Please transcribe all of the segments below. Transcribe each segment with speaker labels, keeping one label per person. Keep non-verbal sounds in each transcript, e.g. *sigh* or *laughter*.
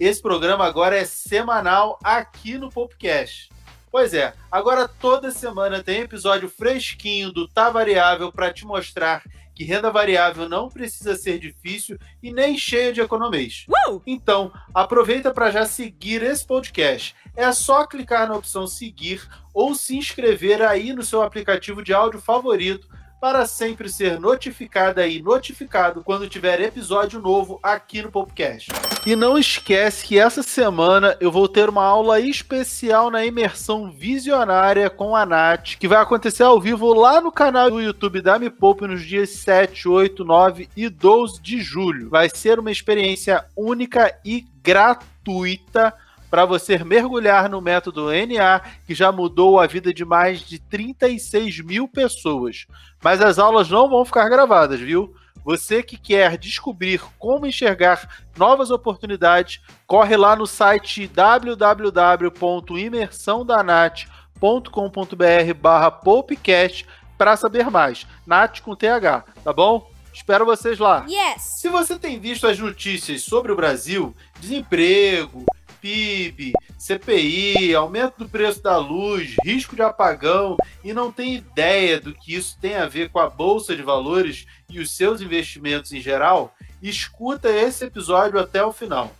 Speaker 1: Esse programa agora é semanal aqui no Popcast. Pois é, agora toda semana tem episódio fresquinho do Tá Variável para te mostrar que renda variável não precisa ser difícil e nem cheia de economês.
Speaker 2: Uh!
Speaker 1: Então, aproveita para já seguir esse podcast. É só clicar na opção seguir ou se inscrever aí no seu aplicativo de áudio favorito para sempre ser notificada e notificado quando tiver episódio novo aqui no podcast. E não esquece que essa semana eu vou ter uma aula especial na imersão visionária com a Nath, que vai acontecer ao vivo lá no canal do YouTube da Me Poupe nos dias 7, 8, 9 e 12 de julho. Vai ser uma experiência única e gratuita para você mergulhar no método NA, que já mudou a vida de mais de 36 mil pessoas. Mas as aulas não vão ficar gravadas, viu? Você que quer descobrir como enxergar novas oportunidades, corre lá no site www.imersãodanat.com.br barra popcast para saber mais. Nat com TH, tá bom? Espero vocês lá.
Speaker 2: Yes!
Speaker 1: Se você tem visto as notícias sobre o Brasil, desemprego, PIB, CPI, aumento do preço da luz, risco de apagão e não tem ideia do que isso tem a ver com a bolsa de valores e os seus investimentos em geral, escuta esse episódio até o final.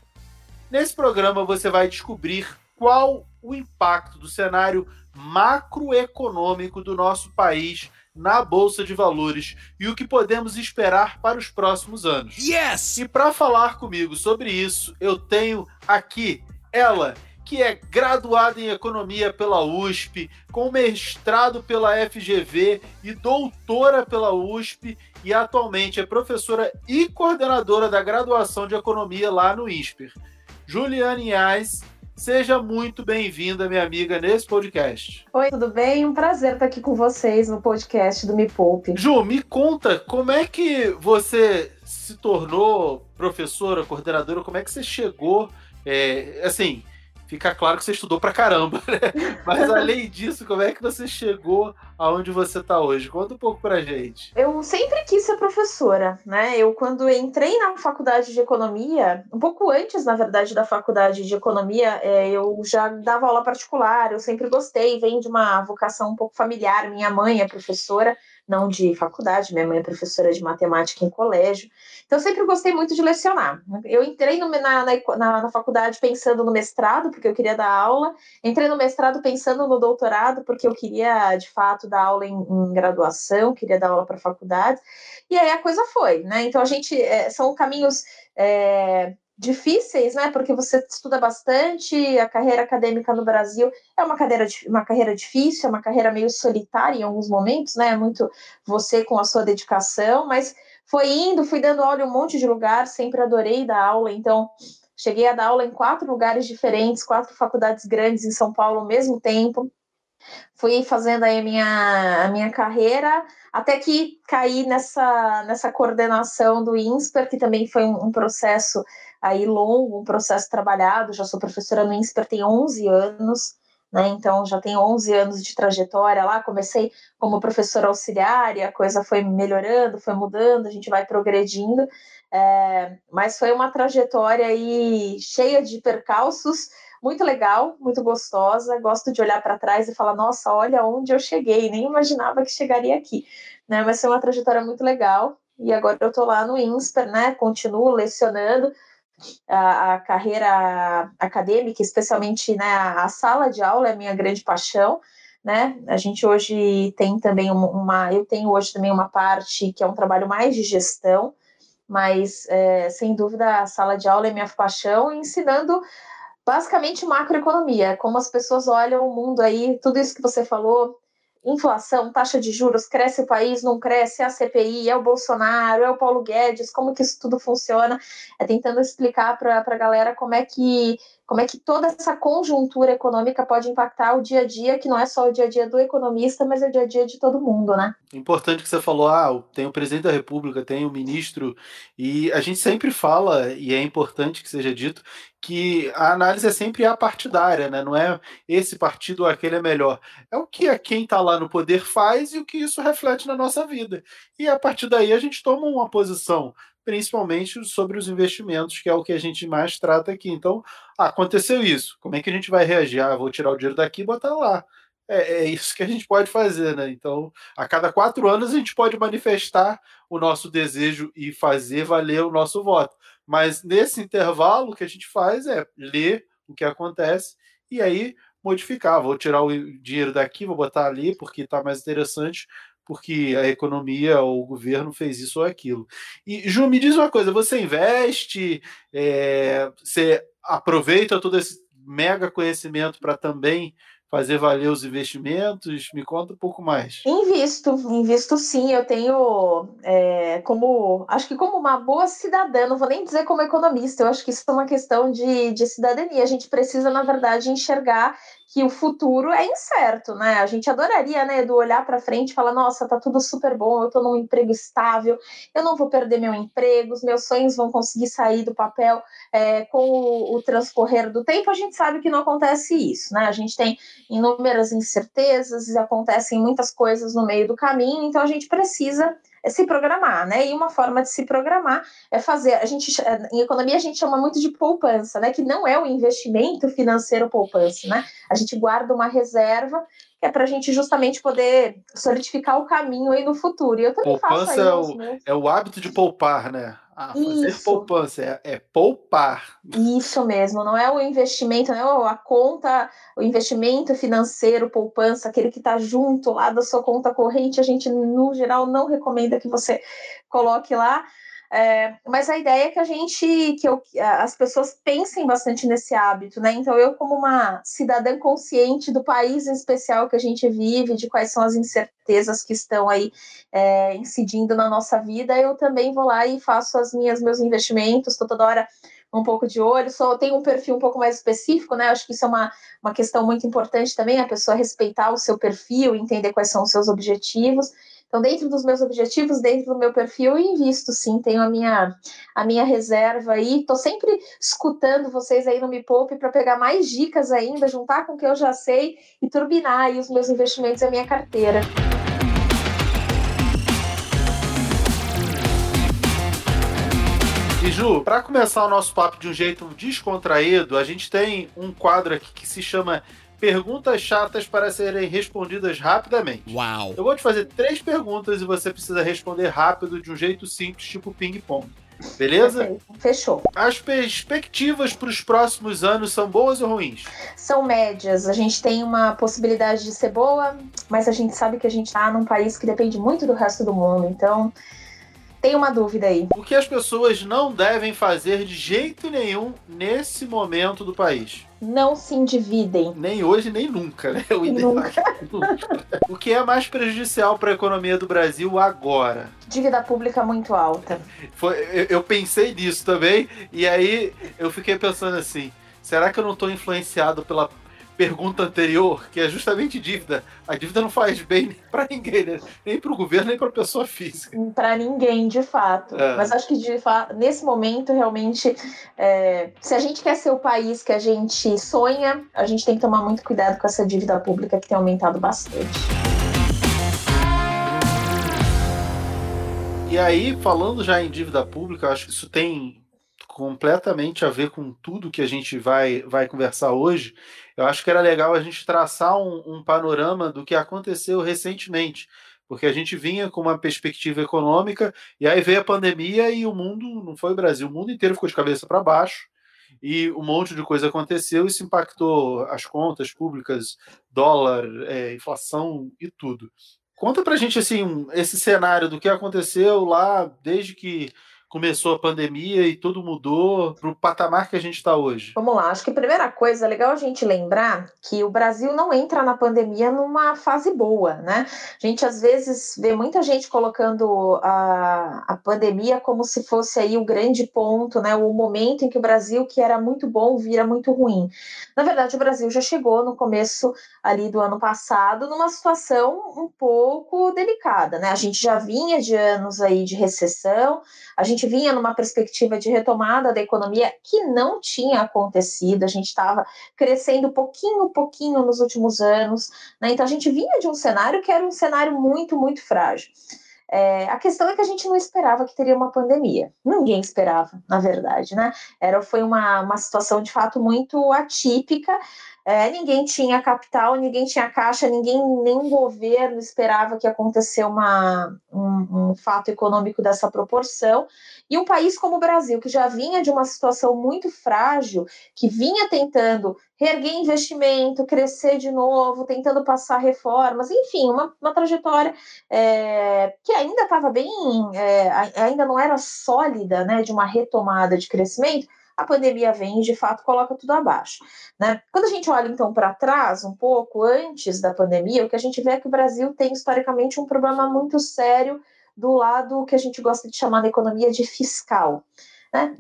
Speaker 1: Nesse programa você vai descobrir qual o impacto do cenário macroeconômico do nosso país na bolsa de valores e o que podemos esperar para os próximos anos.
Speaker 3: Yes!
Speaker 1: E para falar comigo sobre isso, eu tenho aqui ela, que é graduada em economia pela USP, com mestrado pela FGV e doutora pela USP e atualmente é professora e coordenadora da graduação de economia lá no INSPER. Juliane Ais, seja muito bem-vinda, minha amiga, nesse podcast.
Speaker 4: Oi, tudo bem? Um prazer estar aqui com vocês no podcast do Me Poupe.
Speaker 1: Ju, me conta como é que você se tornou professora, coordenadora, como é que você chegou é, assim, fica claro que você estudou pra caramba, né? *laughs* Mas além disso, como é que você chegou aonde você está hoje? Conta um pouco pra gente.
Speaker 4: Eu sempre quis ser professora, né? Eu, quando entrei na faculdade de economia, um pouco antes, na verdade, da faculdade de economia, é, eu já dava aula particular, eu sempre gostei, vem de uma vocação um pouco familiar. Minha mãe é professora, não de faculdade, minha mãe é professora de matemática em colégio. Então, sempre gostei muito de lecionar. Eu entrei no, na, na, na, faculdade pensando no mestrado, porque eu queria dar aula. Entrei no mestrado pensando no doutorado, porque eu queria, de fato, dar aula em, em graduação, queria dar aula para faculdade. E aí a coisa foi, né? Então, a gente. É, são caminhos. É, difíceis, né? Porque você estuda bastante, a carreira acadêmica no Brasil é uma, cadeira, uma carreira difícil, é uma carreira meio solitária em alguns momentos, né? Muito você com a sua dedicação, mas foi indo, fui dando aula em um monte de lugar, sempre adorei dar aula, então cheguei a dar aula em quatro lugares diferentes, quatro faculdades grandes em São Paulo ao mesmo tempo. Fui fazendo aí a minha, a minha carreira, até que caí nessa, nessa coordenação do INSPER, que também foi um, um processo aí longo, um processo trabalhado, já sou professora no INSPER tem 11 anos, né, então já tenho 11 anos de trajetória lá, comecei como professora auxiliar e a coisa foi melhorando, foi mudando, a gente vai progredindo, é, mas foi uma trajetória aí cheia de percalços, muito legal, muito gostosa. Gosto de olhar para trás e falar, nossa, olha onde eu cheguei, nem imaginava que chegaria aqui, né? Mas foi uma trajetória muito legal. E agora eu estou lá no INSPER, né? Continuo lecionando, a, a, carreira acadêmica, especialmente né, a, a, sala de aula é minha grande paixão. Né? A gente hoje tem também uma, uma, eu tenho hoje também uma parte que é um trabalho mais de gestão, mas é, sem dúvida a sala de aula é minha paixão, ensinando basicamente macroeconomia, como as pessoas olham o mundo aí, tudo isso que você falou, inflação, taxa de juros, cresce o país, não cresce, é a CPI, é o Bolsonaro, é o Paulo Guedes, como que isso tudo funciona, é tentando explicar para a galera como é que como é que toda essa conjuntura econômica pode impactar o dia a dia, que não é só o dia a dia do economista, mas é o dia a dia de todo mundo, né?
Speaker 1: Importante que você falou, ah, tem o presidente da República, tem o ministro, e a gente sempre fala, e é importante que seja dito, que a análise é sempre a partidária, né? Não é esse partido ou aquele é melhor. É o que quem está lá no poder faz e o que isso reflete na nossa vida. E a partir daí a gente toma uma posição principalmente sobre os investimentos, que é o que a gente mais trata aqui. Então, ah, aconteceu isso. Como é que a gente vai reagir? Ah, vou tirar o dinheiro daqui e botar lá. É, é, isso que a gente pode fazer, né? Então, a cada quatro anos a gente pode manifestar o nosso desejo e fazer valer o nosso voto. Mas nesse intervalo, o que a gente faz é ler o que acontece e aí modificar. Vou tirar o dinheiro daqui, vou botar ali, porque está mais interessante porque a economia ou o governo fez isso ou aquilo. E, Ju, me diz uma coisa: você investe, é, você aproveita todo esse mega conhecimento para também fazer valer os investimentos? Me conta um pouco mais.
Speaker 4: Invisto, invisto sim. Eu tenho é, como, acho que como uma boa cidadã, não vou nem dizer como economista, eu acho que isso é uma questão de, de cidadania. A gente precisa, na verdade, enxergar que o futuro é incerto, né? A gente adoraria, né, do olhar para frente e falar, nossa, tá tudo super bom, eu tô num emprego estável, eu não vou perder meu emprego, os meus sonhos vão conseguir sair do papel é, com o, o, transcorrer do tempo. A gente sabe que não acontece isso, né? A gente tem inúmeras incertezas, acontecem muitas coisas no meio do caminho, então a gente precisa é se programar, né? E uma forma de se programar é fazer. A gente em economia a gente chama muito de poupança, né? Que não é o investimento financeiro poupança, né? A gente guarda uma reserva que é para a gente justamente poder solidificar o caminho aí no futuro. E eu também
Speaker 1: poupança
Speaker 4: faço
Speaker 1: aí é, o, é o hábito de poupar, né? Ah, fazer Isso. poupança é, é, poupar.
Speaker 4: Isso mesmo, não é o investimento, não é a conta, o investimento financeiro, poupança, aquele que está junto lá da sua conta corrente, a gente, no geral, não recomenda que você coloque lá. É, mas a ideia é que a gente, que eu, as pessoas pensem bastante nesse hábito, né? Então, eu, como uma cidadã consciente do país em especial que a gente vive, de quais são as incertezas que estão aí é, incidindo na nossa vida, eu também vou lá e faço as minhas meus investimentos, estou toda hora um pouco de olho, só tenho um perfil um pouco mais específico, né? Acho que isso é uma, uma questão muito importante também, a pessoa respeitar o seu perfil, entender quais são os seus objetivos. Então, dentro dos meus objetivos, dentro do meu perfil, eu invisto sim, tenho a minha, a minha reserva aí. Estou sempre escutando vocês aí no Me Poupe para pegar mais dicas ainda, juntar com o que eu já sei e turbinar aí os meus investimentos e a minha carteira.
Speaker 1: E Ju, para começar o nosso papo de um jeito descontraído, a gente tem um quadro aqui que se chama perguntas chatas para serem respondidas rapidamente.
Speaker 3: Uau!
Speaker 1: Eu vou te fazer três perguntas e você precisa responder rápido de um jeito simples, tipo ping-pong. Beleza?
Speaker 4: Perfeito. Fechou.
Speaker 1: As perspectivas para os próximos anos são boas ou ruins?
Speaker 4: São médias. A gente tem uma possibilidade de ser boa, mas a gente sabe que a gente está num país que depende muito do resto do mundo. Então, tem uma dúvida aí.
Speaker 1: O que as pessoas não devem fazer de jeito nenhum nesse momento do país?
Speaker 4: Não se endividem.
Speaker 1: Nem hoje, nem nunca, né? O,
Speaker 4: nunca. *laughs*
Speaker 1: o que é mais prejudicial para a economia do Brasil agora?
Speaker 4: Dívida pública muito alta.
Speaker 1: Foi, eu, eu pensei nisso também, e aí eu fiquei pensando assim: será que eu não estou influenciado pela pergunta anterior, que é justamente dívida. A dívida não faz bem *laughs* para ninguém, né? nem para o governo, nem para a pessoa física.
Speaker 4: Para ninguém, de fato. É. Mas acho que de fato, nesse momento, realmente, é, se a gente quer ser o país que a gente sonha, a gente tem que tomar muito cuidado com essa dívida pública que tem aumentado bastante.
Speaker 1: E aí, falando já em dívida pública, acho que isso tem completamente a ver com tudo que a gente vai, vai conversar hoje eu acho que era legal a gente traçar um, um panorama do que aconteceu recentemente, porque a gente vinha com uma perspectiva econômica e aí veio a pandemia e o mundo, não foi o Brasil, o mundo inteiro ficou de cabeça para baixo e um monte de coisa aconteceu isso impactou as contas públicas, dólar, é, inflação e tudo. Conta pra gente assim esse cenário do que aconteceu lá desde que começou a pandemia e tudo mudou para o patamar que a gente está hoje?
Speaker 4: Vamos lá, acho que a primeira coisa é legal a gente lembrar que o Brasil não entra na pandemia numa fase boa, né? A gente às vezes vê muita gente colocando a, a pandemia como se fosse aí o grande ponto, né? O momento em que o Brasil, que era muito bom, vira muito ruim. Na verdade, o Brasil já chegou no começo ali do ano passado numa situação um pouco delicada, né? A gente já vinha de anos aí de recessão, a gente vinha numa perspectiva de retomada da economia que não tinha acontecido, a gente estava crescendo pouquinho, pouquinho nos últimos anos, né? Então a gente vinha de um cenário que era um cenário muito, muito frágil. É, a questão é que a gente não esperava que teria uma pandemia. Ninguém esperava, na verdade, né? Era, foi uma, uma situação de fato muito atípica é, ninguém tinha capital, ninguém tinha caixa, ninguém, nenhum governo esperava que acontecesse uma, um, um fato econômico dessa proporção. E um país como o Brasil, que já vinha de uma situação muito frágil, que vinha tentando reerguer investimento, crescer de novo, tentando passar reformas, enfim, uma, uma trajetória é, que ainda estava bem, é, ainda não era sólida, né, de uma retomada de crescimento a pandemia vem e de fato coloca tudo abaixo. Né? Quando a gente olha então para trás, um pouco antes da pandemia, o que a gente vê é que o Brasil tem historicamente um problema muito sério do lado que a gente gosta de chamar na economia de fiscal. Né?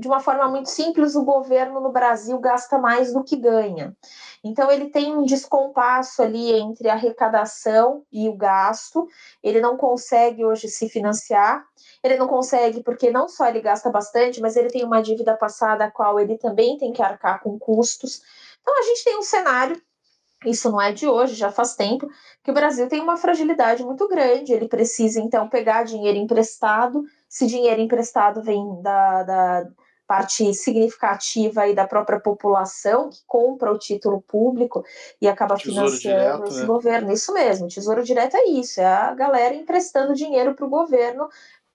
Speaker 4: De uma forma muito simples, o governo no Brasil gasta mais do que ganha. Então, ele tem um descompasso ali entre a arrecadação e o gasto, ele não consegue hoje se financiar, ele não consegue porque não só ele gasta bastante, mas ele tem uma dívida passada a qual ele também tem que arcar com custos. Então, a gente tem um cenário isso não é de hoje, já faz tempo, que o Brasil tem uma fragilidade muito grande. Ele precisa, então, pegar dinheiro emprestado. Se dinheiro emprestado vem da, da parte significativa aí da própria população que compra o título público e acaba tesouro financiando direto, esse né? governo. Isso mesmo, tesouro direto é isso, é a galera emprestando dinheiro para o governo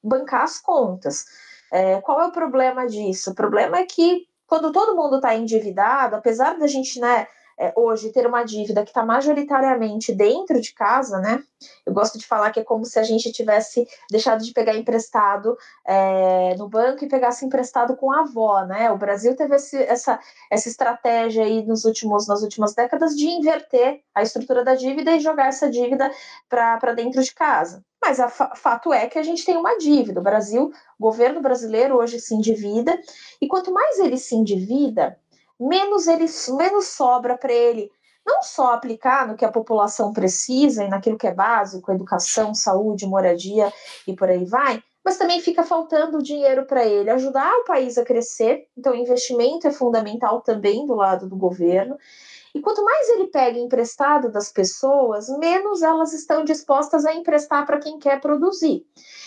Speaker 4: bancar as contas. É, qual é o problema disso? O problema é que quando todo mundo está endividado, apesar da gente, né, é, hoje ter uma dívida que está majoritariamente dentro de casa, né? Eu gosto de falar que é como se a gente tivesse deixado de pegar emprestado é, no banco e pegasse emprestado com a avó, né? O Brasil teve esse, essa, essa estratégia aí nos últimos, nas últimas décadas de inverter a estrutura da dívida e jogar essa dívida para dentro de casa. Mas o fato é que a gente tem uma dívida. O Brasil, o governo brasileiro hoje se endivida, e quanto mais ele se endivida, menos ele menos sobra para ele não só aplicar no que a população precisa e naquilo que é básico, educação, saúde, moradia e por aí vai, mas também fica faltando dinheiro para ele ajudar o país a crescer. Então, investimento é fundamental também do lado do governo. E quanto mais ele pega emprestado das pessoas, menos elas estão dispostas a emprestar para quem quer produzir.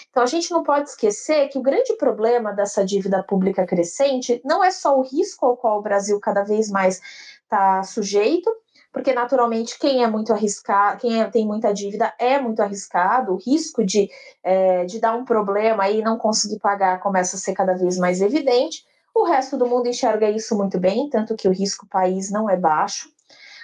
Speaker 4: Então, a gente não pode esquecer que o grande problema dessa dívida pública crescente não é só o risco ao qual o Brasil cada vez mais está sujeito, porque naturalmente quem é muito arriscado, quem é, tem muita dívida é muito arriscado, o risco de, é, de dar um problema e não conseguir pagar começa a ser cada vez mais evidente. O resto do mundo enxerga isso muito bem, tanto que o risco país não é baixo.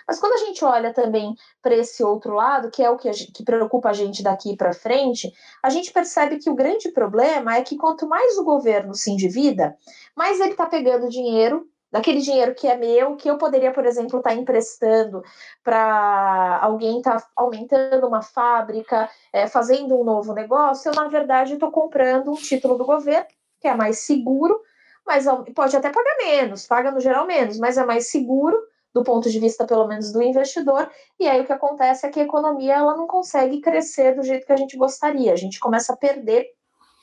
Speaker 4: Mas quando a gente olha também para esse outro lado, que é o que, gente, que preocupa a gente daqui para frente, a gente percebe que o grande problema é que quanto mais o governo se endivida, mais ele está pegando dinheiro daquele dinheiro que é meu, que eu poderia, por exemplo, estar tá emprestando para alguém estar tá aumentando uma fábrica, é, fazendo um novo negócio, eu, na verdade, estou comprando um título do governo, que é mais seguro, mas pode até pagar menos, paga no geral menos, mas é mais seguro do ponto de vista pelo menos do investidor, e aí o que acontece é que a economia ela não consegue crescer do jeito que a gente gostaria. A gente começa a perder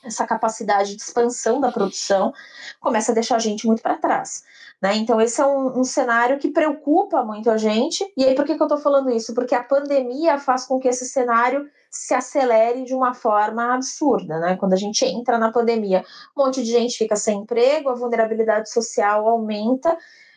Speaker 4: essa capacidade de expansão da produção, começa a deixar a gente muito para trás. Né? Então, esse é um, um, cenário que preocupa muito a gente. E aí, por que, que eu estou falando isso? Porque a pandemia faz com que esse cenário se acelere de uma forma absurda. Né? Quando a gente entra na pandemia, um monte de gente fica sem emprego, a vulnerabilidade social aumenta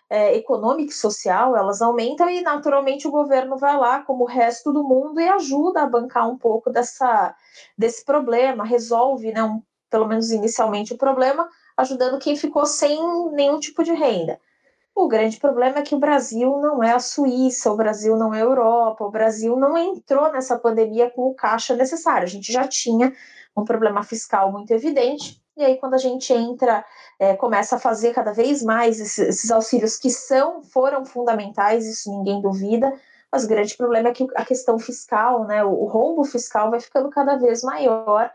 Speaker 4: é, econômica e social, elas aumentam e naturalmente o governo vai lá, como o resto do mundo, e ajuda a bancar um pouco dessa, desse problema, resolve, né, um, pelo menos inicialmente, o problema, ajudando quem ficou sem nenhum tipo de renda. O grande problema é que o Brasil não é a Suíça, o Brasil não é a Europa, o Brasil não entrou nessa pandemia com o caixa necessário. A gente já tinha um problema fiscal muito evidente, e aí quando a gente entra, é, começa a fazer cada vez mais esses, esses, auxílios que são, foram fundamentais, isso ninguém duvida, mas o grande problema é que a questão fiscal, né, o, o rombo fiscal vai ficando cada vez maior,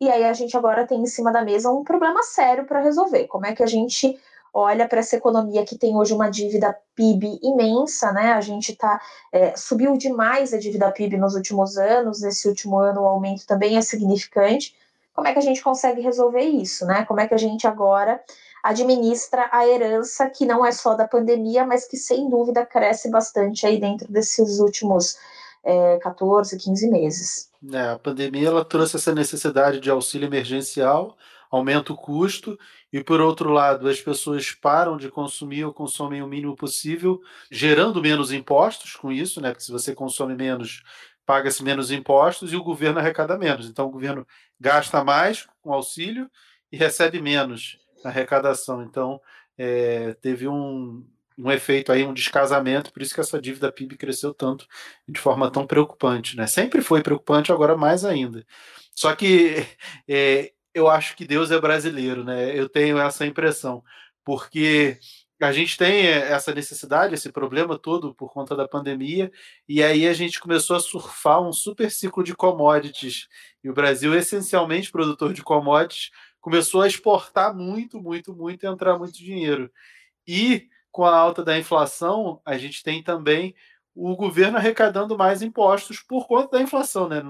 Speaker 4: e aí a gente agora tem em cima da mesa um problema sério para resolver, como é que a gente olha para essa economia que tem hoje uma dívida PIB imensa, né? A gente tá é, subiu demais a dívida PIB nos últimos anos. Nesse último ano o aumento também é significante. Como é que a gente consegue resolver isso, né? Como é que a gente agora administra a herança que não é só da pandemia, mas que sem dúvida cresce bastante aí dentro desses últimos é, 14, 15 meses.
Speaker 1: É, a pandemia ela trouxe essa necessidade de auxílio emergencial, aumenta o custo e por outro lado, as pessoas param de consumir ou consomem o mínimo possível, gerando menos impostos com isso, né? Porque se você consome menos, paga-se menos impostos e o governo arrecada menos. Então o governo gasta mais com auxílio e recebe menos na arrecadação. Então é, teve um, um efeito aí, um descasamento, por isso que essa dívida PIB cresceu tanto de forma tão preocupante. Né? Sempre foi preocupante, agora mais ainda. Só que *laughs* é, eu acho que Deus é brasileiro, né? Eu tenho essa impressão, porque a gente tem essa necessidade, esse problema todo por conta da pandemia, e aí a gente começou a surfar um super ciclo de commodities. E o Brasil, essencialmente produtor de commodities, começou a exportar muito, muito, muito e entrar muito dinheiro. E com a alta da inflação, a gente tem também o governo arrecadando mais impostos por conta da inflação, né?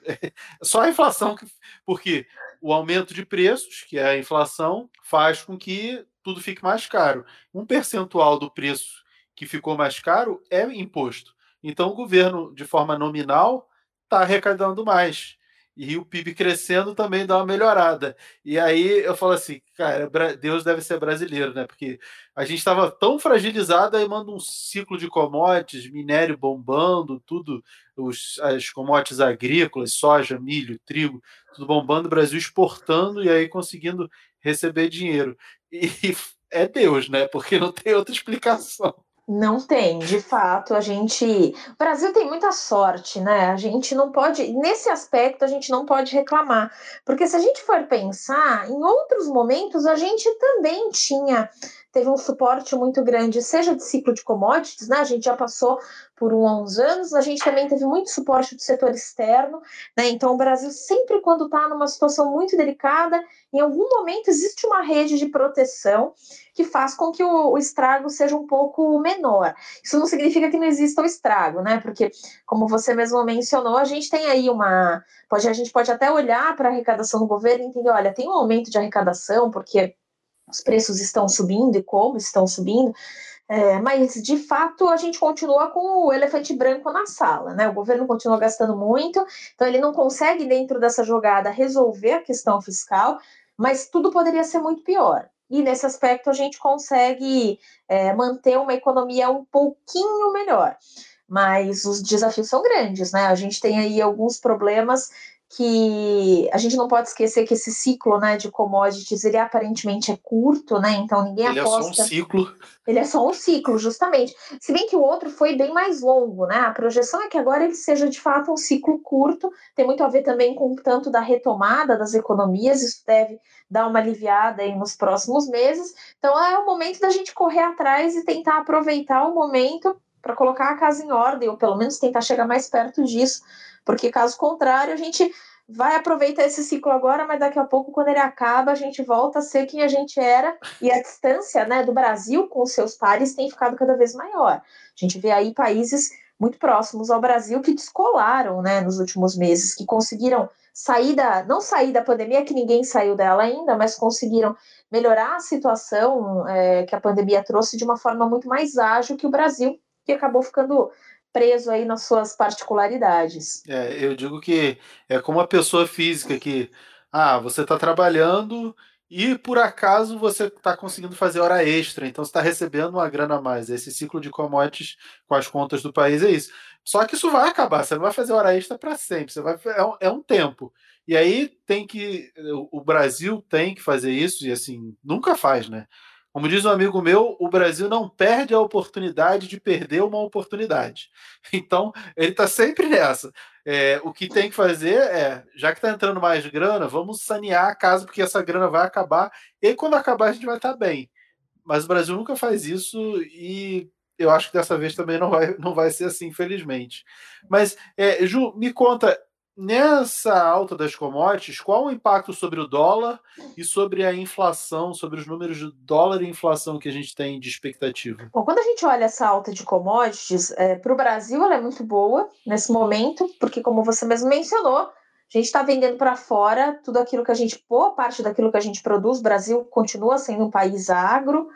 Speaker 1: *laughs* Só a inflação, porque o aumento de preços, que é a inflação, faz com que tudo fique mais caro. Um percentual do preço que ficou mais caro é imposto. Então, o governo, de forma nominal, está arrecadando mais e o PIB crescendo também dá uma melhorada. E aí eu falo assim, cara, Deus deve ser brasileiro, né? Porque a gente estava tão fragilizado, aí manda um ciclo de commodities, minério bombando, tudo, os, as commodities agrícolas, soja, milho, trigo, tudo bombando, Brasil exportando e aí conseguindo receber dinheiro. E *laughs* é Deus, né? Porque não tem outra explicação.
Speaker 4: Não tem, de fato, a gente. O Brasil tem muita sorte, né? A gente não pode. Nesse aspecto, a gente não pode reclamar. Porque se a gente for pensar, em outros momentos, a gente também tinha. Teve um suporte muito grande, seja de ciclo de commodities, né? A gente já passou por uns anos, a gente também teve muito suporte do setor externo, né? Então, o Brasil, sempre quando está numa situação muito delicada, em algum momento existe uma rede de proteção que faz com que o, o, estrago seja um pouco menor. Isso não significa que não exista o estrago, né? Porque, como você mesmo mencionou, a gente tem aí uma. Pode, a gente pode até olhar para a arrecadação do governo e entender, olha, tem um aumento de arrecadação, porque os preços estão subindo e como estão subindo. É, mas de fato a gente continua com o elefante branco na sala, né? O governo continua gastando muito, então ele não consegue, dentro dessa jogada, resolver a questão fiscal, mas tudo poderia ser muito pior e nesse aspecto a gente consegue é, manter uma economia um pouquinho melhor. Mas os desafios são grandes, né? A gente tem aí alguns problemas que a gente não pode esquecer que esse ciclo né, de commodities ele aparentemente é curto, né? Então ninguém
Speaker 1: ele
Speaker 4: aposta.
Speaker 1: Ele é só um ciclo.
Speaker 4: Ele é só um ciclo, justamente. Se bem que o outro foi bem mais longo, né? A projeção é que agora ele seja de fato um ciclo curto. Tem muito a ver também com o tanto da retomada das economias. Isso deve dar uma aliviada aí nos próximos meses. Então é o momento da gente correr atrás e tentar aproveitar o momento para colocar a casa em ordem, ou pelo menos tentar chegar mais perto disso porque caso contrário, a gente vai aproveitar esse ciclo agora, mas daqui a pouco, quando ele acaba, a gente volta a ser quem a gente era e a distância né, do Brasil com os seus pares tem ficado cada vez maior. A gente vê aí países muito próximos ao Brasil que descolaram né, nos últimos meses, que conseguiram sair da, não sair da pandemia, que ninguém saiu dela ainda, mas conseguiram melhorar a situação é, que a pandemia trouxe de uma forma muito mais ágil que o Brasil, que acabou ficando preso aí nas suas particularidades.
Speaker 1: É, eu digo que é como a pessoa física que, ah, você está trabalhando e por acaso você está conseguindo fazer hora extra, então você está recebendo uma grana a mais. Esse ciclo de commodities com as contas do país é isso. Só que isso vai acabar, você não vai fazer hora extra para sempre, você vai é um, é um tempo. E aí tem que o Brasil tem que fazer isso e assim nunca faz, né? Como diz um amigo meu, o Brasil não perde a oportunidade de perder uma oportunidade. *laughs* Então, ele está sempre nessa. É, o que tem que fazer é, já que está entrando mais grana, vamos sanear a casa, porque essa grana vai acabar. E quando acabar, a gente vai estar tá bem. Mas o Brasil nunca faz isso e eu acho que dessa vez também não vai, não vai ser assim, infelizmente. Mas, é, Ju, me conta, Nessa alta das commodities, qual o impacto sobre o dólar e sobre a inflação, sobre os números de dólar e inflação que a gente tem de expectativa?
Speaker 4: Bom, quando a gente olha essa alta de commodities, é, para o Brasil ela é muito boa nesse momento, porque, como você mesmo mencionou, a gente está vendendo para fora tudo aquilo que a gente, boa parte daquilo que a gente produz. O Brasil continua sendo um país agro,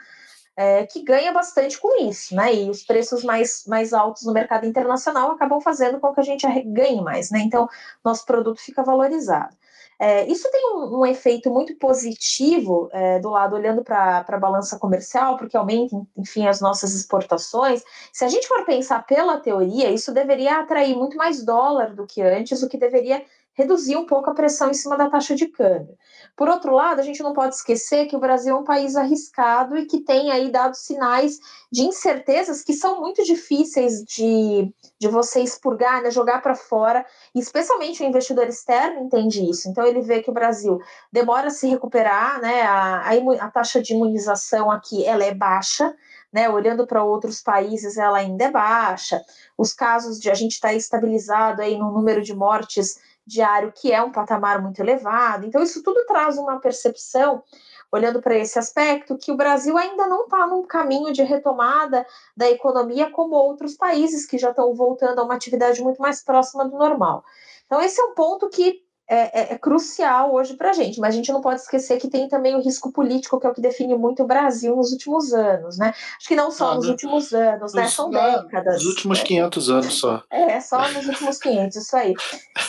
Speaker 4: é, que ganha bastante com isso, né? E os preços mais, mais altos no mercado internacional acabam fazendo com que a gente ganhe mais, né? Então, nosso produto fica valorizado. É, isso tem um, um, efeito muito positivo é, do lado olhando para a balança comercial, porque aumenta, enfim, as nossas exportações. Se a gente for pensar pela teoria, isso deveria atrair muito mais dólar do que antes, o que deveria reduzir um pouco a pressão em cima da taxa de câmbio. Por outro lado, a gente não pode esquecer que o Brasil é um país arriscado e que tem aí dado sinais de incertezas que são muito difíceis de, de você expurgar, né, jogar para fora, especialmente o investidor externo entende isso. Então ele vê que o Brasil demora a se recuperar, né, a, a, a taxa de imunização aqui ela é baixa, né, olhando para outros países, ela ainda é baixa. Os casos de a gente estar tá estabilizado aí no número de mortes diário, que é um patamar muito elevado. Então, isso tudo traz uma percepção, olhando para esse aspecto, que o Brasil ainda não está num caminho de retomada da economia como outros países que já estão voltando a uma atividade muito mais próxima do normal. Então, esse é um ponto que é, é, é, crucial hoje para a gente, mas a gente não pode esquecer que tem também o risco político, que é o que define muito o Brasil nos últimos anos, né? Acho que não só ah, nos no, últimos anos, né? São décadas.
Speaker 1: Nos últimos né? 500 anos só.
Speaker 4: É, só nos últimos 500, isso aí.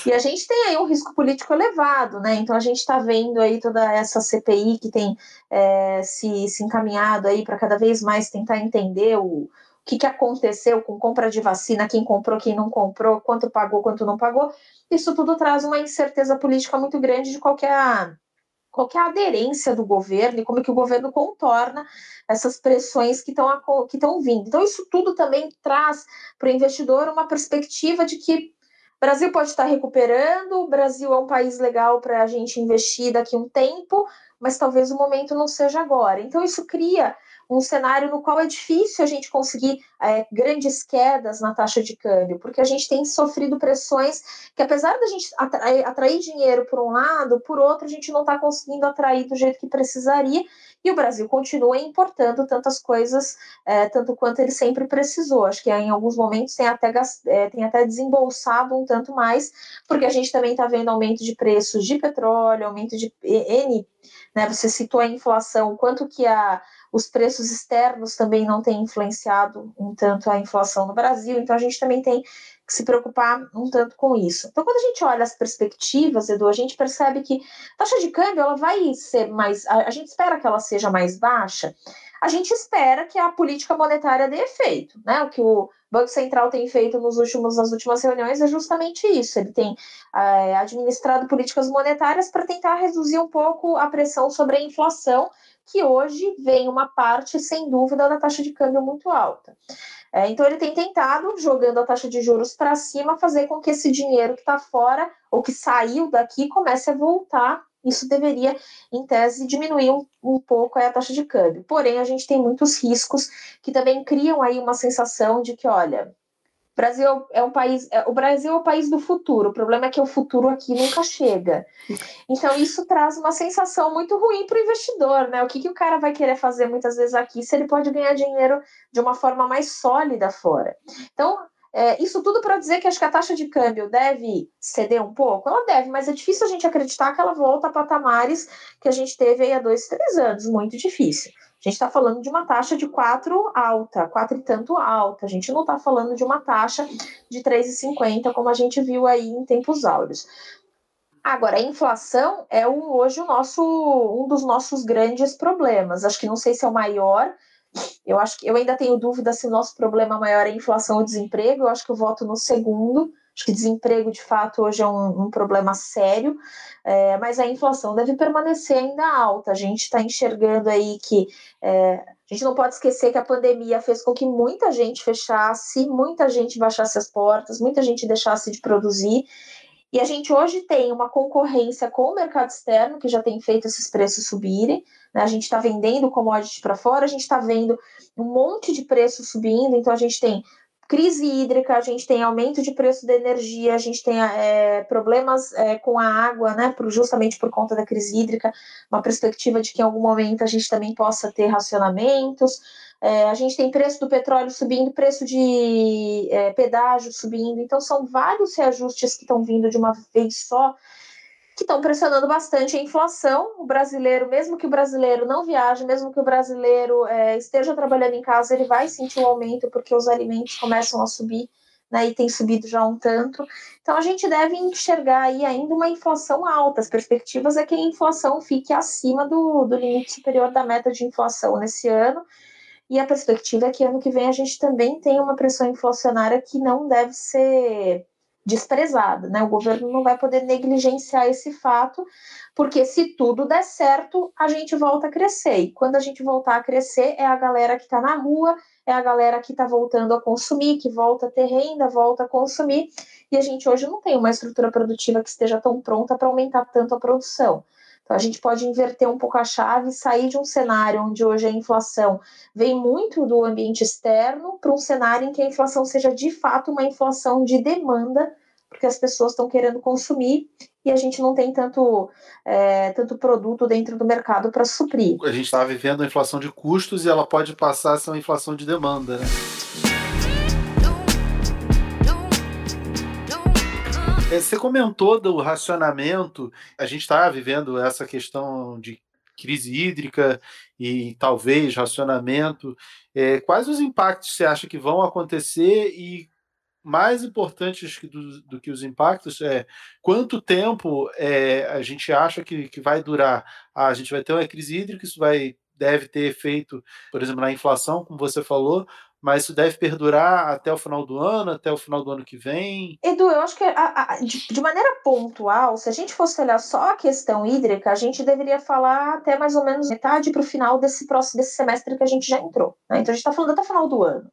Speaker 4: E a gente tem aí um risco político elevado, né? Então a gente está vendo aí toda essa CPI que tem é, se, se encaminhado aí para cada vez mais tentar entender o, o que, que aconteceu com compra de vacina, quem comprou, quem não comprou, quanto pagou, quanto não pagou. Isso tudo traz uma incerteza política muito grande de qualquer qualquer aderência do governo e como é que o governo contorna essas pressões que estão que estão vindo. Então isso tudo também traz para o investidor uma perspectiva de que o Brasil pode estar recuperando, o Brasil é um país legal para a gente investir daqui um tempo, mas talvez o momento não seja agora. Então isso cria um cenário no qual é difícil a gente conseguir é, grandes quedas na taxa de câmbio, porque a gente tem sofrido pressões que, apesar da gente atrair, atrair dinheiro por um lado, por outro, a gente não está conseguindo atrair do jeito que precisaria, e o Brasil continua importando tantas coisas, é, tanto quanto ele sempre precisou. Acho que em alguns momentos tem até, é, tem até desembolsado um tanto mais, porque a gente também está vendo aumento de preços de petróleo, aumento de N, né? Você citou a inflação, quanto que a os preços externos também não têm influenciado um tanto a inflação no Brasil, então a gente também tem que se preocupar um tanto com isso. Então, quando a gente olha as perspectivas, Edu, a gente percebe que a taxa de câmbio ela vai ser mais. A, gente espera que ela seja mais baixa, a gente espera que a política monetária dê efeito, né? O que o Banco Central tem feito nos últimos, nas últimas reuniões é justamente isso. Ele tem é, administrado políticas monetárias para tentar reduzir um pouco a pressão sobre a inflação que hoje vem uma parte, sem dúvida, da taxa de câmbio muito alta. É, então, ele tem tentado, jogando a taxa de juros para cima, fazer com que esse dinheiro que está fora, ou que saiu daqui, comece a voltar. Isso deveria, em tese, diminuir um, um pouco a taxa de câmbio. Porém, a gente tem muitos riscos que também criam aí uma sensação de que, olha, Brasil é um país, é, o Brasil é o país do futuro. O problema é que o futuro aqui nunca chega. Então isso traz uma sensação muito ruim para o investidor, né? O que, que o cara vai querer fazer muitas vezes aqui se ele pode ganhar dinheiro de uma forma mais sólida fora? Então é, isso tudo para dizer que acho que a taxa de câmbio deve ceder um pouco? Ela deve, mas é difícil a gente acreditar que ela volta a patamares que a gente teve aí há dois, três anos. Muito difícil. A gente está falando de uma taxa de 4 alta, 4 e tanto alta. A gente não está falando de uma taxa de 3,50, como a gente viu aí em tempos áureos. Agora, a inflação é o, hoje o nosso, um dos nossos grandes problemas. Acho que não sei se é o maior. Eu acho que eu ainda tenho dúvida se o nosso problema maior é inflação ou desemprego. Eu acho que eu voto no segundo. Acho que desemprego, de fato, hoje é um, um problema sério, é, mas a inflação deve permanecer ainda alta. A gente está enxergando aí que é, a gente não pode esquecer que a pandemia fez com que muita gente fechasse, muita gente baixasse as portas, muita gente deixasse de produzir. E a gente hoje tem uma concorrência com o mercado externo, que já tem feito esses preços subirem. Né? A gente está vendendo commodity para fora, a gente está vendo um monte de preços subindo, então a gente tem crise hídrica, a gente tem aumento de preço da energia, a gente tem é, problemas é, com a água, né, por, justamente por conta da crise hídrica, uma perspectiva de que em algum momento a gente também possa ter racionamentos. É, a gente tem preço do petróleo subindo, preço de pedágio subindo, então são vários reajustes que estão vindo de uma vez só que estão pressionando bastante a inflação. O brasileiro, mesmo que o brasileiro não viaje, mesmo que o brasileiro é, esteja trabalhando em casa, ele vai sentir um aumento porque os alimentos começam a subir, né, e tem subido já um tanto. Então a gente deve enxergar aí ainda uma inflação alta. As perspectivas é que a inflação fique acima do, do limite superior da meta de inflação nesse ano. E a perspectiva é que ano que vem a gente também tem uma pressão inflacionária que não deve ser desprezada, né? O governo não vai poder negligenciar esse fato, porque se tudo der certo, a gente volta a crescer. E quando a gente voltar a crescer, é a galera que está na rua, é a galera que está voltando a consumir, que volta a ter renda, volta a consumir. E a gente hoje não tem uma estrutura produtiva que esteja tão pronta para aumentar tanto a produção. Então, a gente pode inverter um pouco a chave e sair de um cenário onde hoje a inflação vem muito do ambiente externo para um cenário em que a inflação seja de fato uma inflação de demanda, porque as pessoas estão querendo consumir e a gente não tem tanto, é, tanto produto dentro do mercado para suprir.
Speaker 1: A gente está vivendo a inflação de custos e ela pode passar a ser uma inflação de demanda, né? Você comentou do racionamento, a gente está vivendo essa questão de crise hídrica e talvez racionamento. É, quais os impactos você acha que vão acontecer e mais importantes do, do, que os impactos é quanto tempo é, a gente acha que, que vai durar. Ah, a gente vai ter uma crise hídrica, isso vai deve ter efeito, por exemplo, na inflação, como você falou, mas isso deve perdurar até o final do ano, até o final do ano que vem?
Speaker 4: Edu, eu acho que a, a, de, de, maneira pontual, se a gente fosse olhar só a questão hídrica, a gente deveria falar até mais ou menos metade para o final desse próximo desse semestre que a gente já entrou. Né? Então a gente está falando até o final do ano.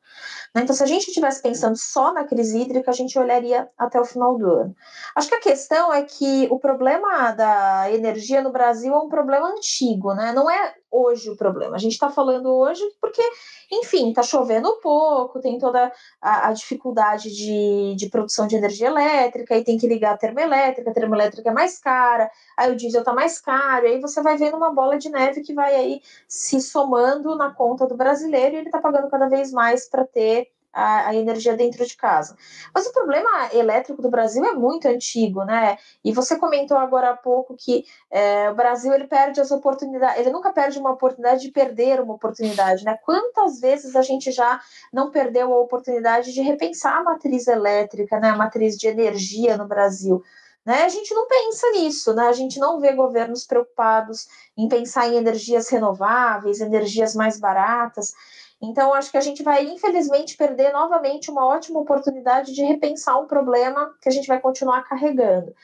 Speaker 4: Né? Então, se a gente estivesse pensando só na crise hídrica, a gente olharia até o final do ano. Acho que a questão é que o problema da energia no Brasil é um problema antigo, né? Não é hoje o problema. A gente está falando hoje porque, enfim, está chovendo pouco, tem toda a, a, dificuldade de, de produção de energia elétrica, e tem que ligar a termoelétrica, a termoelétrica é mais cara, aí o diesel está mais caro, aí você vai vendo uma bola de neve que vai aí se somando na conta do brasileiro e ele está pagando cada vez mais para ter a, a, energia dentro de casa. Mas o problema elétrico do Brasil é muito antigo, né? E você comentou agora há pouco que é, o Brasil ele perde as oportunidades, ele nunca perde uma oportunidade de perder uma oportunidade, né? Quantas vezes a gente já não perdeu a oportunidade de repensar a matriz elétrica, né? A matriz de energia no Brasil. Né? A gente não pensa nisso, né? a gente não vê governos preocupados em pensar em energias renováveis, energias mais baratas. Então, acho que a gente vai, infelizmente, perder novamente uma ótima oportunidade de repensar um problema que a gente vai continuar carregando.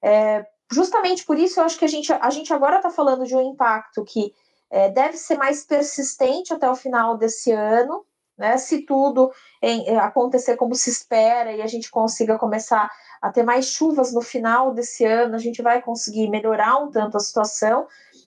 Speaker 4: É, justamente por isso, eu acho que a gente, a gente agora está falando de um impacto que é, deve ser mais persistente até o final desse ano, né? Se tudo em, é, acontecer como se espera e a gente consiga começar a ter mais chuvas no final desse ano, a gente vai conseguir melhorar um tanto a situação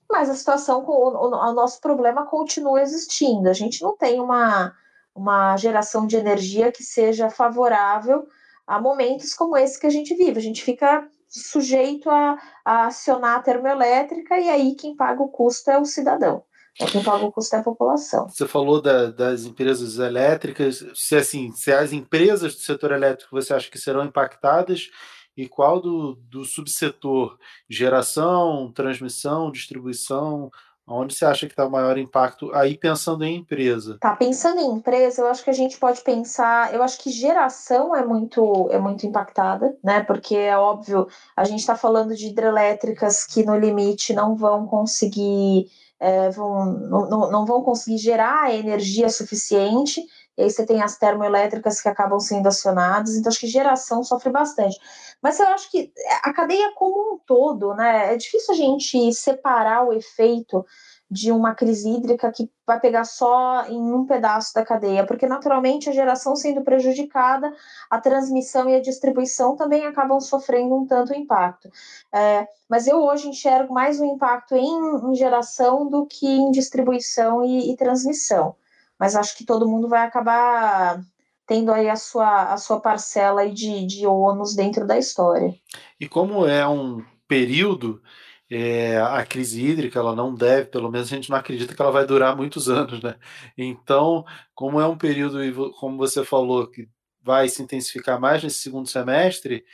Speaker 4: mas a situação, o, o, nosso problema continua existindo. A gente não tem uma, uma geração de energia que seja favorável a momentos como esse que a gente vive. A gente fica sujeito a, a acionar a termoelétrica e aí quem paga o custo é o cidadão. É quem paga o custo é a população.
Speaker 1: Você falou da, das empresas elétricas. Se assim, se as empresas do setor elétrico você acha que serão impactadas e qual do, do subsetor geração, transmissão, distribuição, onde você acha que está o maior impacto aí pensando em empresa?
Speaker 4: Tá pensando em empresa, eu acho que a gente pode pensar, eu acho que geração é muito é muito impactada, né? Porque é óbvio, a gente está falando de hidrelétricas que no limite não vão conseguir é, vão, não, não vão conseguir gerar energia suficiente e aí você tem as termoelétricas que acabam sendo acionadas, então acho que geração sofre bastante. Mas eu acho que a cadeia como um todo, né? É difícil a gente separar o efeito de uma crise hídrica que vai pegar só em um pedaço da cadeia, porque naturalmente a geração sendo prejudicada, a transmissão e a distribuição também acabam sofrendo um tanto impacto. É, mas eu hoje enxergo mais um impacto em, em, geração do que em distribuição e, e transmissão. Mas acho que todo mundo vai acabar tendo aí a sua, a sua parcela de, de ônus dentro da história.
Speaker 1: E como é um período é, a crise hídrica ela não deve, pelo menos a gente não acredita que ela vai durar muitos *laughs* anos, né? Então, como é um período, como você falou, que vai se intensificar mais nesse segundo semestre,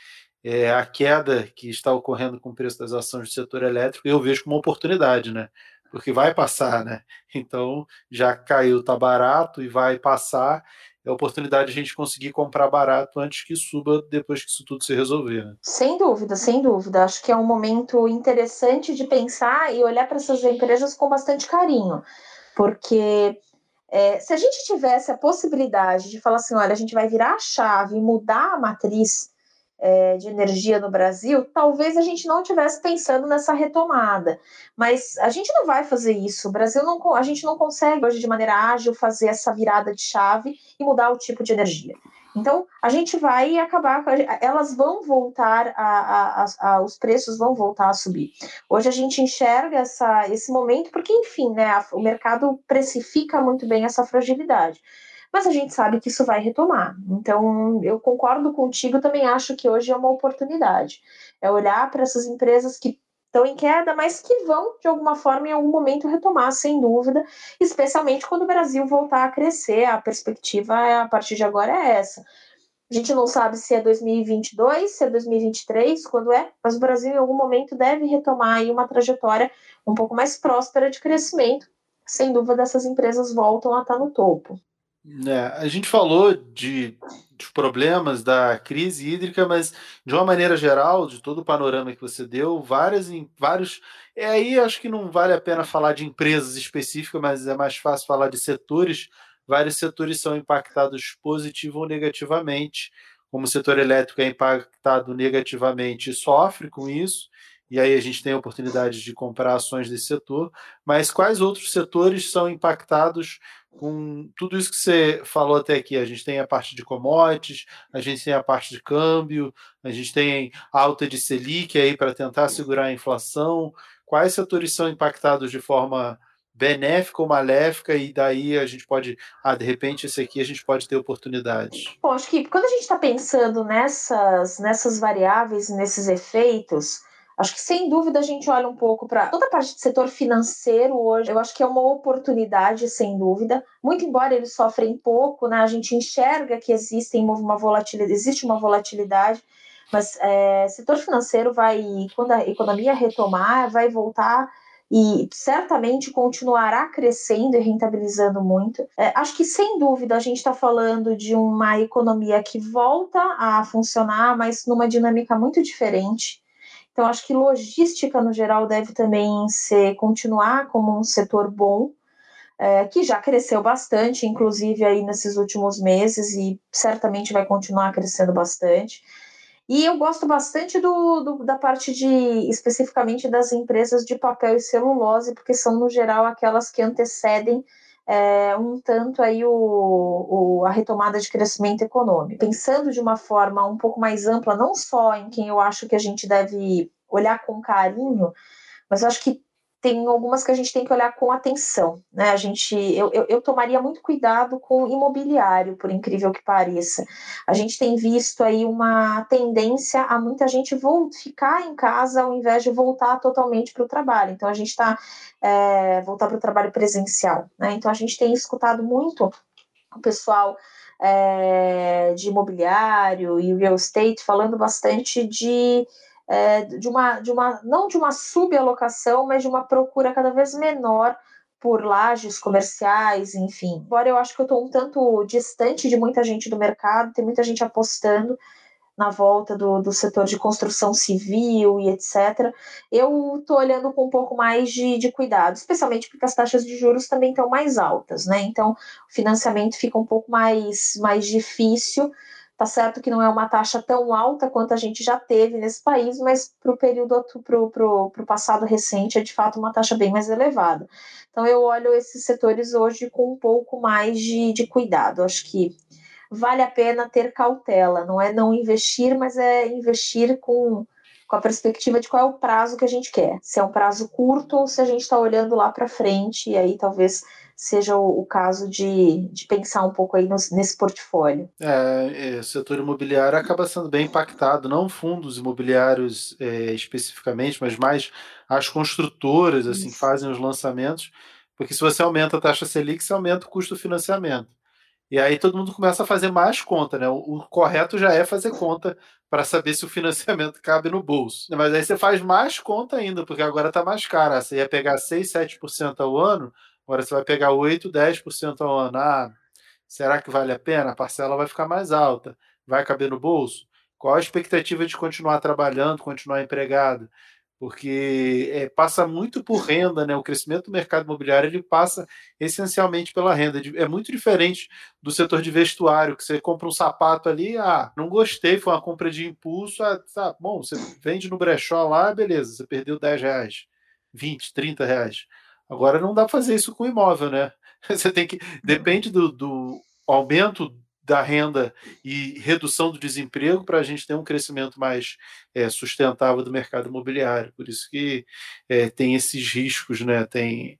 Speaker 1: é, a queda que está ocorrendo com o preço das ações do setor elétrico, eu vejo como uma oportunidade, né? Porque vai passar, né? Então, já caiu, tá barato e vai passar, é a oportunidade de a gente conseguir comprar barato antes que suba depois que isso tudo se resolver. Né?
Speaker 4: Sem dúvida, sem dúvida. Acho que é um momento interessante de pensar e olhar para essas empresas com bastante carinho, porque é, se a gente tivesse a possibilidade de falar assim, olha, a gente vai virar a chave e mudar a matriz é, de energia no Brasil, talvez a gente não estivesse pensando nessa retomada. Mas a gente não vai fazer isso. O Brasil não, a gente não consegue hoje de maneira ágil fazer essa virada de chave e mudar o tipo de energia. Então, a gente vai acabar, elas vão voltar, a, a, a, os preços vão voltar a subir. Hoje a gente enxerga essa, esse momento, porque, enfim, né, o mercado precifica muito bem essa fragilidade mas a gente sabe que isso vai retomar. Então, eu concordo contigo, também acho que hoje é uma oportunidade. É olhar para essas empresas que estão em queda, mas que vão, de alguma forma, em algum momento retomar, sem dúvida, especialmente quando o Brasil voltar a crescer. A perspectiva a partir de agora é essa. A gente não sabe se é 2022, se é 2023, quando é, mas o Brasil em algum momento deve retomar aí uma trajetória um pouco mais próspera de crescimento. Sem dúvida, essas empresas voltam a estar no topo.
Speaker 1: É, a gente falou de, de, problemas da crise hídrica, mas de uma maneira geral, de todo o panorama que você deu, várias em vários. É aí acho que não vale a pena falar de empresas específicas, mas é mais fácil falar de setores. Vários setores são impactados positivo ou negativamente. Como o setor elétrico é impactado negativamente e sofre com isso, e aí a gente tem a oportunidade de comprar ações desse setor, mas quais outros setores são impactados com tudo isso que você falou até aqui? A gente tem a parte de commodities, a gente tem a parte de câmbio, a gente tem alta de Selic aí para tentar segurar a inflação. Quais setores são impactados de forma benéfica ou maléfica, e daí a gente pode, ah, de repente, esse aqui a gente pode ter oportunidades.
Speaker 4: Bom, acho que quando a gente está pensando nessas, nessas variáveis, nesses efeitos, Acho que sem dúvida a gente olha um pouco para toda a parte do setor financeiro hoje. Eu acho que é uma oportunidade, sem dúvida. Muito embora eles sofrem pouco, né? A gente enxerga que existem uma volatilidade, existe uma volatilidade, mas é, setor financeiro vai, quando a economia retomar, vai voltar e certamente continuará crescendo e rentabilizando muito. É, acho que sem dúvida a gente está falando de uma economia que volta a funcionar, mas numa dinâmica muito diferente. Então, acho que logística, no geral, deve também ser, continuar como um setor bom, é, que já cresceu bastante, inclusive aí nesses últimos meses, e certamente vai continuar crescendo bastante. E eu gosto bastante do, do, da parte de, especificamente das empresas de papel e celulose, porque são, no geral, aquelas que antecedem é, um tanto aí o, o, a retomada de crescimento econômico. Pensando de uma forma um pouco mais ampla, não só em quem eu acho que a gente deve olhar com carinho, mas acho que tem algumas que a gente tem que olhar com atenção, né? A gente, eu, eu, eu, tomaria muito cuidado com imobiliário, por incrível que pareça. A gente tem visto aí uma tendência a muita gente ficar em casa ao invés de voltar totalmente para o trabalho. Então a gente está é, voltar para o trabalho presencial, né? Então a gente tem escutado muito o pessoal é, de imobiliário e real estate falando bastante de é, de, uma, de uma, não de uma subalocação, mas de uma procura cada vez menor por lajes comerciais, enfim. Embora eu acho que eu estou um tanto distante de muita gente do mercado, tem muita gente apostando na volta do, do setor de construção civil e etc. Eu estou olhando com um pouco mais de, de cuidado, especialmente porque as taxas de juros também estão mais altas, né? Então o financiamento fica um pouco mais, mais difícil Tá certo que não é uma taxa tão alta quanto a gente já teve nesse país, mas para o período para o passado recente é de fato uma taxa bem mais elevada. Então eu olho esses setores hoje com um pouco mais de, de cuidado. Acho que vale a pena ter cautela, não é não investir, mas é investir com com a perspectiva de qual é o prazo que a gente quer. Se é um prazo curto ou se a gente está olhando lá para frente, e aí talvez seja o, o caso de, de, pensar um pouco aí nos, nesse portfólio.
Speaker 1: É, é, o setor imobiliário acaba sendo bem impactado, não fundos imobiliários é, especificamente, mas mais as construtoras assim que fazem os lançamentos, porque se você aumenta a taxa Selic, você aumenta o custo do financiamento. E aí todo mundo começa a fazer mais conta, né? O, o correto já é fazer conta para saber se o *laughs* financiamento cabe no bolso. Mas aí você faz mais conta ainda, porque agora está mais caro. Você ia pegar 6, 7% ao ano, agora você vai pegar 8, 10% ao ano. Ah, será que vale a pena? A parcela vai ficar mais alta. Vai caber no bolso? Qual a expectativa de continuar trabalhando, continuar empregado? Porque é, passa muito por renda, né? O crescimento do mercado imobiliário ele passa essencialmente pela renda. É muito diferente do setor de vestuário, que você compra um sapato ali, ah, não gostei, foi uma compra de impulso, ah, tá, bom, você vende no brechó lá, beleza, você perdeu 10 reais, 20, 30 reais. Agora não dá para fazer isso com imóvel, né? *laughs* Você tem que. Depende do, do aumento da renda e redução do desemprego para a gente ter um crescimento mais é, sustentável do mercado imobiliário. Por isso que é, tem esses riscos, né? tem